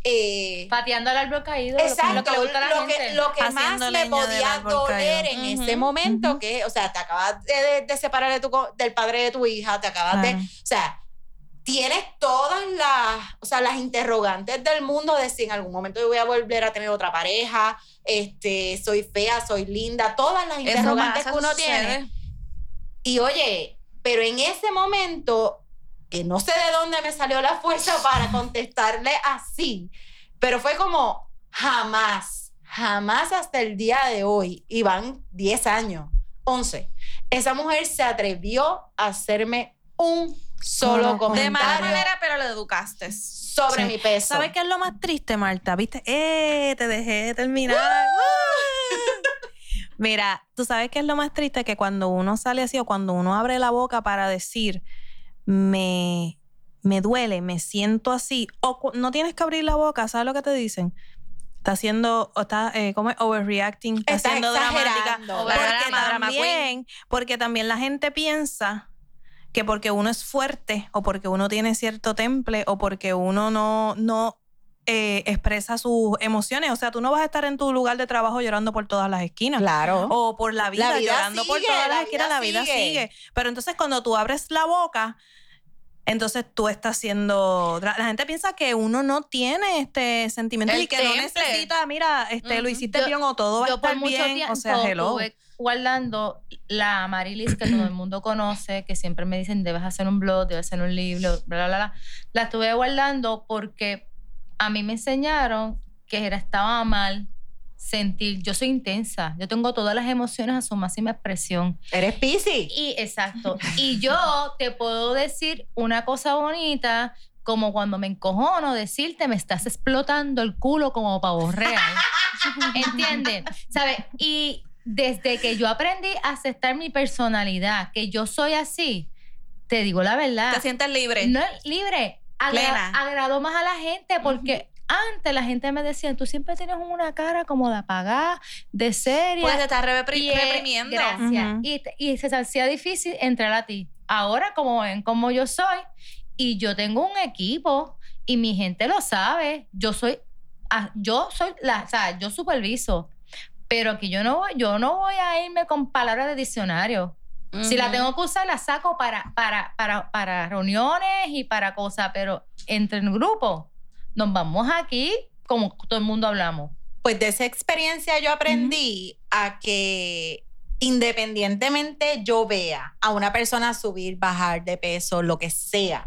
[SPEAKER 4] eh,
[SPEAKER 3] Pateando al árbol caído. lo que-
[SPEAKER 4] Exacto,
[SPEAKER 3] Lo que le
[SPEAKER 4] lo que, lo que más me podía doler en
[SPEAKER 1] Ujú,
[SPEAKER 4] ese momento,
[SPEAKER 2] ujú.
[SPEAKER 4] que, o sea, te acabas de, de- de separar de tu, del padre de tu hija, te acabas de, o sea, tienes todas las, o sea, las interrogantes del mundo de si en algún momento yo voy a volver a tener otra pareja, este, soy fea, soy linda, todas las interrogantes que uno
[SPEAKER 1] sucede.
[SPEAKER 4] tiene. Y oye, pero en ese momento, que no sé de dónde me salió la fuerza para contestarle así, pero fue como jamás, jamás hasta el día de hoy, y van 10 años, 11, esa mujer se atrevió a hacerme un solo
[SPEAKER 2] Solo
[SPEAKER 4] comentario
[SPEAKER 1] De mala manera, pero lo educaste.
[SPEAKER 4] sobre
[SPEAKER 2] Sí.
[SPEAKER 4] mi peso.
[SPEAKER 2] ¿Sabes qué es lo más triste, Marta? ¿Viste? ¡Eh! Te dejé terminar. Mira, tú sabes qué es lo más triste que cuando uno sale así o cuando uno abre la boca para decir me, me duele, me siento así, o no tienes que abrir la boca, ¿sabes lo que te dicen? Está haciendo, o está, eh, ¿cómo es? Overreacting, está,
[SPEAKER 4] Está
[SPEAKER 2] siendo dramática. Porque
[SPEAKER 1] Drama, drama
[SPEAKER 2] también, porque también la gente piensa que porque uno es fuerte o porque uno tiene cierto temple o porque uno no, no eh, expresa sus emociones. O sea, tú no vas a estar en tu lugar de trabajo llorando por todas las esquinas.
[SPEAKER 4] Claro.
[SPEAKER 2] O por la vida,
[SPEAKER 4] La vida
[SPEAKER 2] llorando por todas
[SPEAKER 4] la
[SPEAKER 2] las esquinas, la vida
[SPEAKER 4] sigue.
[SPEAKER 2] sigue. Pero entonces cuando tú abres la boca, entonces tú estás siendo... La gente piensa que uno no tiene este sentimiento
[SPEAKER 1] El
[SPEAKER 2] y que no
[SPEAKER 1] temple.
[SPEAKER 2] necesita, mira, este, lo hiciste
[SPEAKER 3] Yo-
[SPEAKER 2] bien o todo va a estar bien.
[SPEAKER 3] tiempo
[SPEAKER 2] O sea, hello.
[SPEAKER 3] estuve guardando la Marilis que todo el mundo conoce, que siempre me dicen debes hacer un blog, debes hacer un libro, bla, bla, bla. La estuve guardando porque a mí me enseñaron que era, estaba mal sentir. Yo soy intensa, yo tengo todas las emociones a su máxima expresión.
[SPEAKER 4] Eres Pisces.
[SPEAKER 3] Y exacto. Y yo te puedo decir una cosa bonita, como cuando me encojono, decirte me estás explotando el culo como pavo real. ¿Entienden? ¿Sabes? Y desde que yo aprendí a aceptar mi personalidad, que yo soy así, te digo la verdad.
[SPEAKER 1] Te sientes libre.
[SPEAKER 3] No es libre. Agra-
[SPEAKER 1] Plena.
[SPEAKER 3] agrado más a la gente porque antes la gente me decía, tú siempre tienes una cara como de apagada, de seria.
[SPEAKER 1] Pues te estás repri-
[SPEAKER 3] Y es-
[SPEAKER 1] reprimiendo.
[SPEAKER 3] Gracias. Y, se hacía difícil entrar a ti. Ahora, como ven como yo soy, y yo tengo un equipo, y mi gente lo sabe, yo soy, ah, yo soy la, o sea, yo superviso. Pero que yo no voy, yo no voy a irme con palabras de diccionario. Si la tengo que usar, la saco para, para, para, para reuniones y para cosas, pero entre el grupo, nos vamos aquí como todo el mundo hablamos.
[SPEAKER 4] Pues de esa experiencia yo aprendí a que independientemente yo vea a una persona subir, bajar de peso, lo que sea,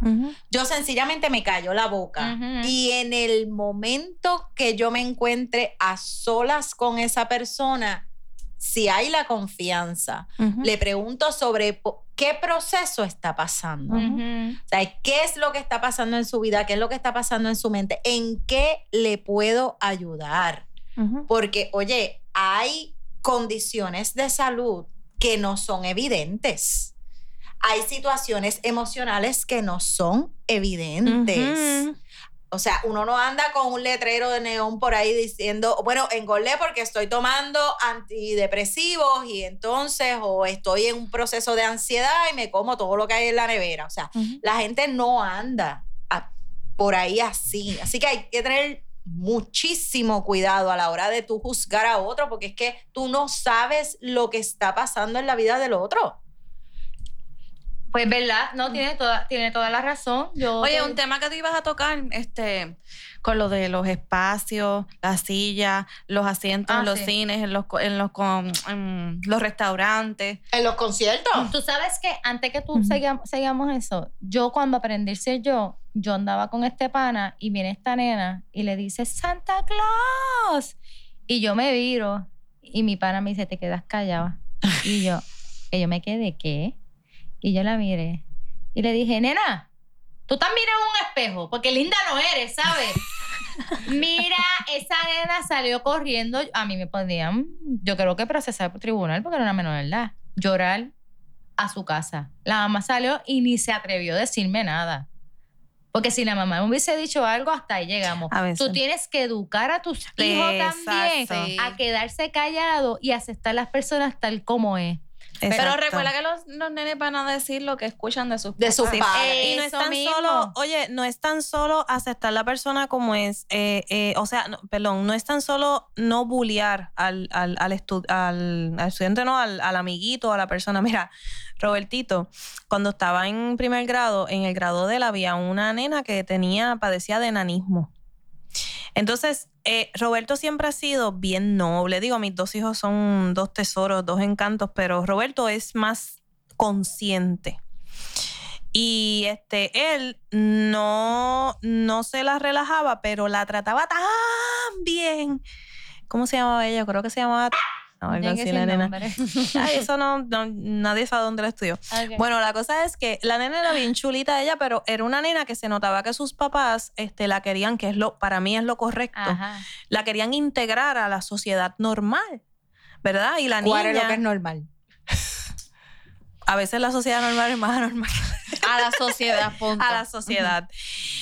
[SPEAKER 4] yo sencillamente me callo la boca. Y en el momento que yo me encuentre a solas con esa persona, si hay la confianza, le pregunto sobre qué proceso está pasando. O sea, ¿qué es lo que está pasando en su vida? ¿Qué es lo que está pasando en su mente? ¿En qué le puedo ayudar? Porque, oye, hay condiciones de salud que no son evidentes. Hay situaciones emocionales que no son evidentes. O sea, uno no anda con un letrero de neón por ahí diciendo, bueno, engordé porque estoy tomando antidepresivos y entonces, o estoy en un proceso de ansiedad y me como todo lo que hay en la nevera. O sea, la gente no anda a- por ahí así. Así que hay que tener muchísimo cuidado a la hora de tú juzgar a otro, porque es que tú no sabes lo que está pasando en la vida del otro.
[SPEAKER 3] Pues verdad, no tiene toda, tiene toda la razón. Yo
[SPEAKER 1] Oye,
[SPEAKER 3] te-
[SPEAKER 1] un tema que tú ibas a tocar, este, con lo de los espacios, las sillas, los asientos
[SPEAKER 3] Ah,
[SPEAKER 1] en los
[SPEAKER 3] sí.
[SPEAKER 1] cines, en los, co- en los, con- en los restaurantes.
[SPEAKER 4] En los conciertos.
[SPEAKER 3] Tú sabes que antes que tú
[SPEAKER 2] Ujú.
[SPEAKER 3] sigamos, sigamos eso, yo cuando aprendí a ser yo, yo andaba con este pana y viene esta nena y le dice Santa Claus. Y yo me viro y mi pana me dice, te quedas callada. Y yo, que yo me quedé, ¿qué? Y yo la miré y le dije, nena, tú estás mirando un espejo, porque linda no eres, ¿sabes? Mira, esa nena salió corriendo. A mí me podían, yo creo que procesar por tribunal porque era una menor de edad. Llorar a su casa. La mamá salió y ni se atrevió a decirme nada. Porque si la mamá me hubiese dicho algo, hasta ahí llegamos. Tú tienes que educar a tus hijos también a quedarse callado y aceptar las personas tal como es.
[SPEAKER 1] Pero recuerda que los, los nenes van a decir lo que escuchan de sus
[SPEAKER 4] De sus padres.
[SPEAKER 2] Y no es tan
[SPEAKER 3] mismo.
[SPEAKER 2] solo, oye, no es tan solo aceptar la persona como es, eh, eh, o sea, no, perdón, no es tan solo no bullear al, al, al, estu- al- al estudiante, no, al, al amiguito, a la persona. Mira, Robertito, cuando estaba en primer grado, en el grado de él había una nena que tenía, padecía de enanismo. Entonces, eh, Roberto siempre ha sido bien noble. Digo, mis dos hijos son dos tesoros, dos encantos, pero Roberto es más consciente. Y este, él no, no se la relajaba, pero la trataba tan bien. ¿Cómo se llamaba ella? Creo que se llamaba. No, algo así, la nena. Ay, eso no, no- nadie sabe dónde la estudió. Bueno, la cosa es que la nena era bien chulita ella, pero era una nena que se notaba que sus papás este, la querían, que es lo, para mí es lo correcto,
[SPEAKER 3] Ajá.
[SPEAKER 2] la querían integrar a la sociedad normal, ¿verdad? Y la
[SPEAKER 4] ¿Cuál es lo
[SPEAKER 2] niña,
[SPEAKER 4] que es normal?
[SPEAKER 2] A veces la sociedad normal es más anormal
[SPEAKER 1] A la sociedad, punto.
[SPEAKER 2] a la sociedad.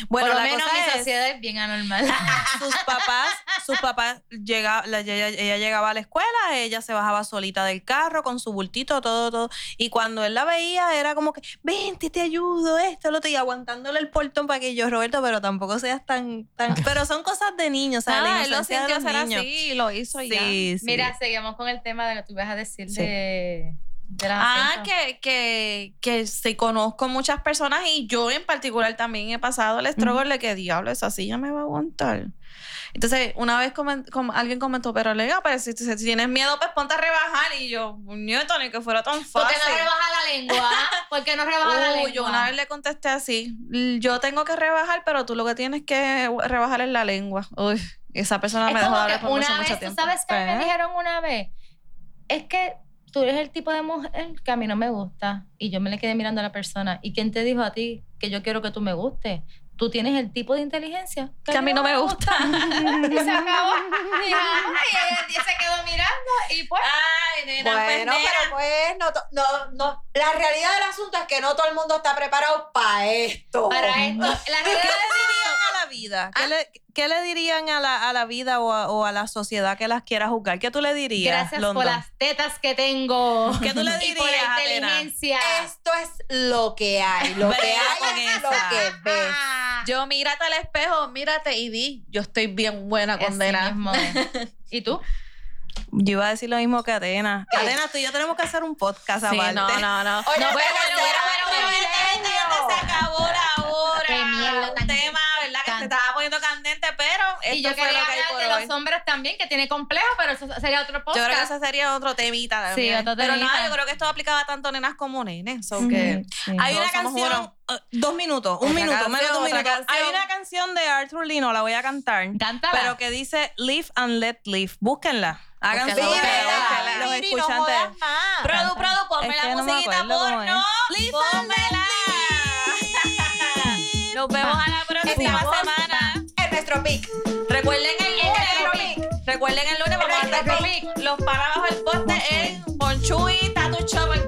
[SPEAKER 2] Bueno,
[SPEAKER 3] Por lo
[SPEAKER 2] la
[SPEAKER 3] menos
[SPEAKER 2] cosa
[SPEAKER 3] mi
[SPEAKER 2] es,
[SPEAKER 3] sociedad es bien anormal.
[SPEAKER 2] sus papás, sus papás ella, ella llegaba a la escuela, ella se bajaba solita del carro con su bultito, todo, todo. Y cuando él la veía, era como que, vente, te ayudo, esto, lo y aguantándole el portón para que yo, Roberto, pero tampoco seas tan, tan. Pero son cosas de niños, o sea, la
[SPEAKER 1] Ah, él lo
[SPEAKER 2] inocencia de
[SPEAKER 1] sintió
[SPEAKER 2] los
[SPEAKER 1] ser
[SPEAKER 2] niños.
[SPEAKER 1] así lo hizo ya.
[SPEAKER 2] Sí, sí.
[SPEAKER 3] Mira, seguimos con el tema de lo que tú ibas a decir
[SPEAKER 2] Sí.
[SPEAKER 3] de,
[SPEAKER 1] Ah, que, que, que sí conozco muchas personas y yo en particular también he pasado el struggle de que diablo, esa silla me va a aguantar. Entonces, una vez comen- com- alguien comentó, pero Lega, pero si, si tienes miedo, pues ponte a rebajar. Y yo, Newton, ni que fuera tan
[SPEAKER 3] ¿Por qué
[SPEAKER 1] fácil.
[SPEAKER 3] no rebaja la lengua? ¿Por qué no rebaja la
[SPEAKER 1] Uy,
[SPEAKER 3] lengua?
[SPEAKER 1] yo una vez le contesté así, yo tengo que rebajar, pero tú lo que tienes que rebajar es la lengua. Uy, esa persona
[SPEAKER 3] es
[SPEAKER 1] me dejó hablar por mucho, mucho tiempo.
[SPEAKER 3] sabes a mí me
[SPEAKER 2] Pues.
[SPEAKER 3] dijeron una vez, es que tú eres el tipo de mujer que a mí no me gusta. Y yo me le quedé mirando a la persona. ¿Y quién te dijo a ti que yo quiero que tú me gustes? Tú tienes el tipo de inteligencia
[SPEAKER 1] Que a mí no me gusta.
[SPEAKER 3] y se acabó. Y, y se quedó mirando y pues...
[SPEAKER 1] Ay, nena, pues,
[SPEAKER 4] Bueno,
[SPEAKER 1] nena.
[SPEAKER 4] pero pues no, no, no. La realidad del asunto es que no todo el mundo está preparado para esto.
[SPEAKER 3] Para esto, la
[SPEAKER 2] ¿Qué
[SPEAKER 3] realidad
[SPEAKER 2] la vida? ¿Qué, le, qué le dirían a la, a la vida o a, o a la sociedad que las quiera juzgar? ¿Qué tú le dirías,
[SPEAKER 3] Gracias
[SPEAKER 2] London?
[SPEAKER 3] por las tetas que tengo.
[SPEAKER 2] ¿Qué tú le
[SPEAKER 3] Y por
[SPEAKER 2] dirías,
[SPEAKER 3] la
[SPEAKER 2] Atena?
[SPEAKER 3] inteligencia.
[SPEAKER 4] Esto es lo que hay. Lo que
[SPEAKER 2] con
[SPEAKER 4] hay es lo que ves.
[SPEAKER 1] Yo mírate al espejo, mírate y di, yo estoy bien buena
[SPEAKER 3] es. ¿Y tú?
[SPEAKER 2] Yo iba a decir lo mismo que Atena. Atena, tú y yo tenemos que hacer un podcast
[SPEAKER 1] Sí,
[SPEAKER 2] aparte.
[SPEAKER 1] no, no, no.
[SPEAKER 4] Oye,
[SPEAKER 1] no,
[SPEAKER 4] pero
[SPEAKER 1] bueno, bueno, bueno,
[SPEAKER 4] un
[SPEAKER 1] bueno,
[SPEAKER 4] milenio.
[SPEAKER 1] se acabó la hora.
[SPEAKER 3] Qué mierda
[SPEAKER 1] Un tema, estaba poniendo candente, pero
[SPEAKER 3] Y yo
[SPEAKER 1] fue
[SPEAKER 3] quería
[SPEAKER 1] lo que hay por
[SPEAKER 3] de
[SPEAKER 1] hoy.
[SPEAKER 3] los hombres también, que tiene complejo, pero eso sería otro
[SPEAKER 1] Yo
[SPEAKER 3] podcast.
[SPEAKER 1] creo que ese sería otro temita también.
[SPEAKER 3] otro
[SPEAKER 1] Pero
[SPEAKER 3] temita.
[SPEAKER 1] nada, yo creo que esto aplicaba tanto a nenas como nenes. so que-
[SPEAKER 2] Hay una canción,
[SPEAKER 1] uno.
[SPEAKER 2] uh, dos minutos, un
[SPEAKER 1] Otra
[SPEAKER 2] minuto, menos de
[SPEAKER 1] canción,
[SPEAKER 2] un
[SPEAKER 1] otra
[SPEAKER 2] minuto. Hay una canción de Arthur Lino, la voy a cantar,
[SPEAKER 3] Cántala.
[SPEAKER 2] pero que dice Live and Let Live. Búsquenla. Háganse
[SPEAKER 1] Búsquenla,
[SPEAKER 2] búsquenla. Los
[SPEAKER 4] no
[SPEAKER 2] escuchantes.
[SPEAKER 1] Produ, produ, ponme
[SPEAKER 2] Es
[SPEAKER 1] la
[SPEAKER 2] no
[SPEAKER 1] musiquita
[SPEAKER 2] acuerdo cómo
[SPEAKER 1] porno.
[SPEAKER 2] es.
[SPEAKER 1] Pónmela. Nos vemos a la próxima semana.
[SPEAKER 4] En nuestro pic.
[SPEAKER 1] Recuerden el
[SPEAKER 4] En nuestro
[SPEAKER 1] lunes.
[SPEAKER 4] pic.
[SPEAKER 1] Recuerden el lunes vamos a
[SPEAKER 4] En nuestro
[SPEAKER 1] con los para abajo el poste en Bonchuy, Tatu Shop, el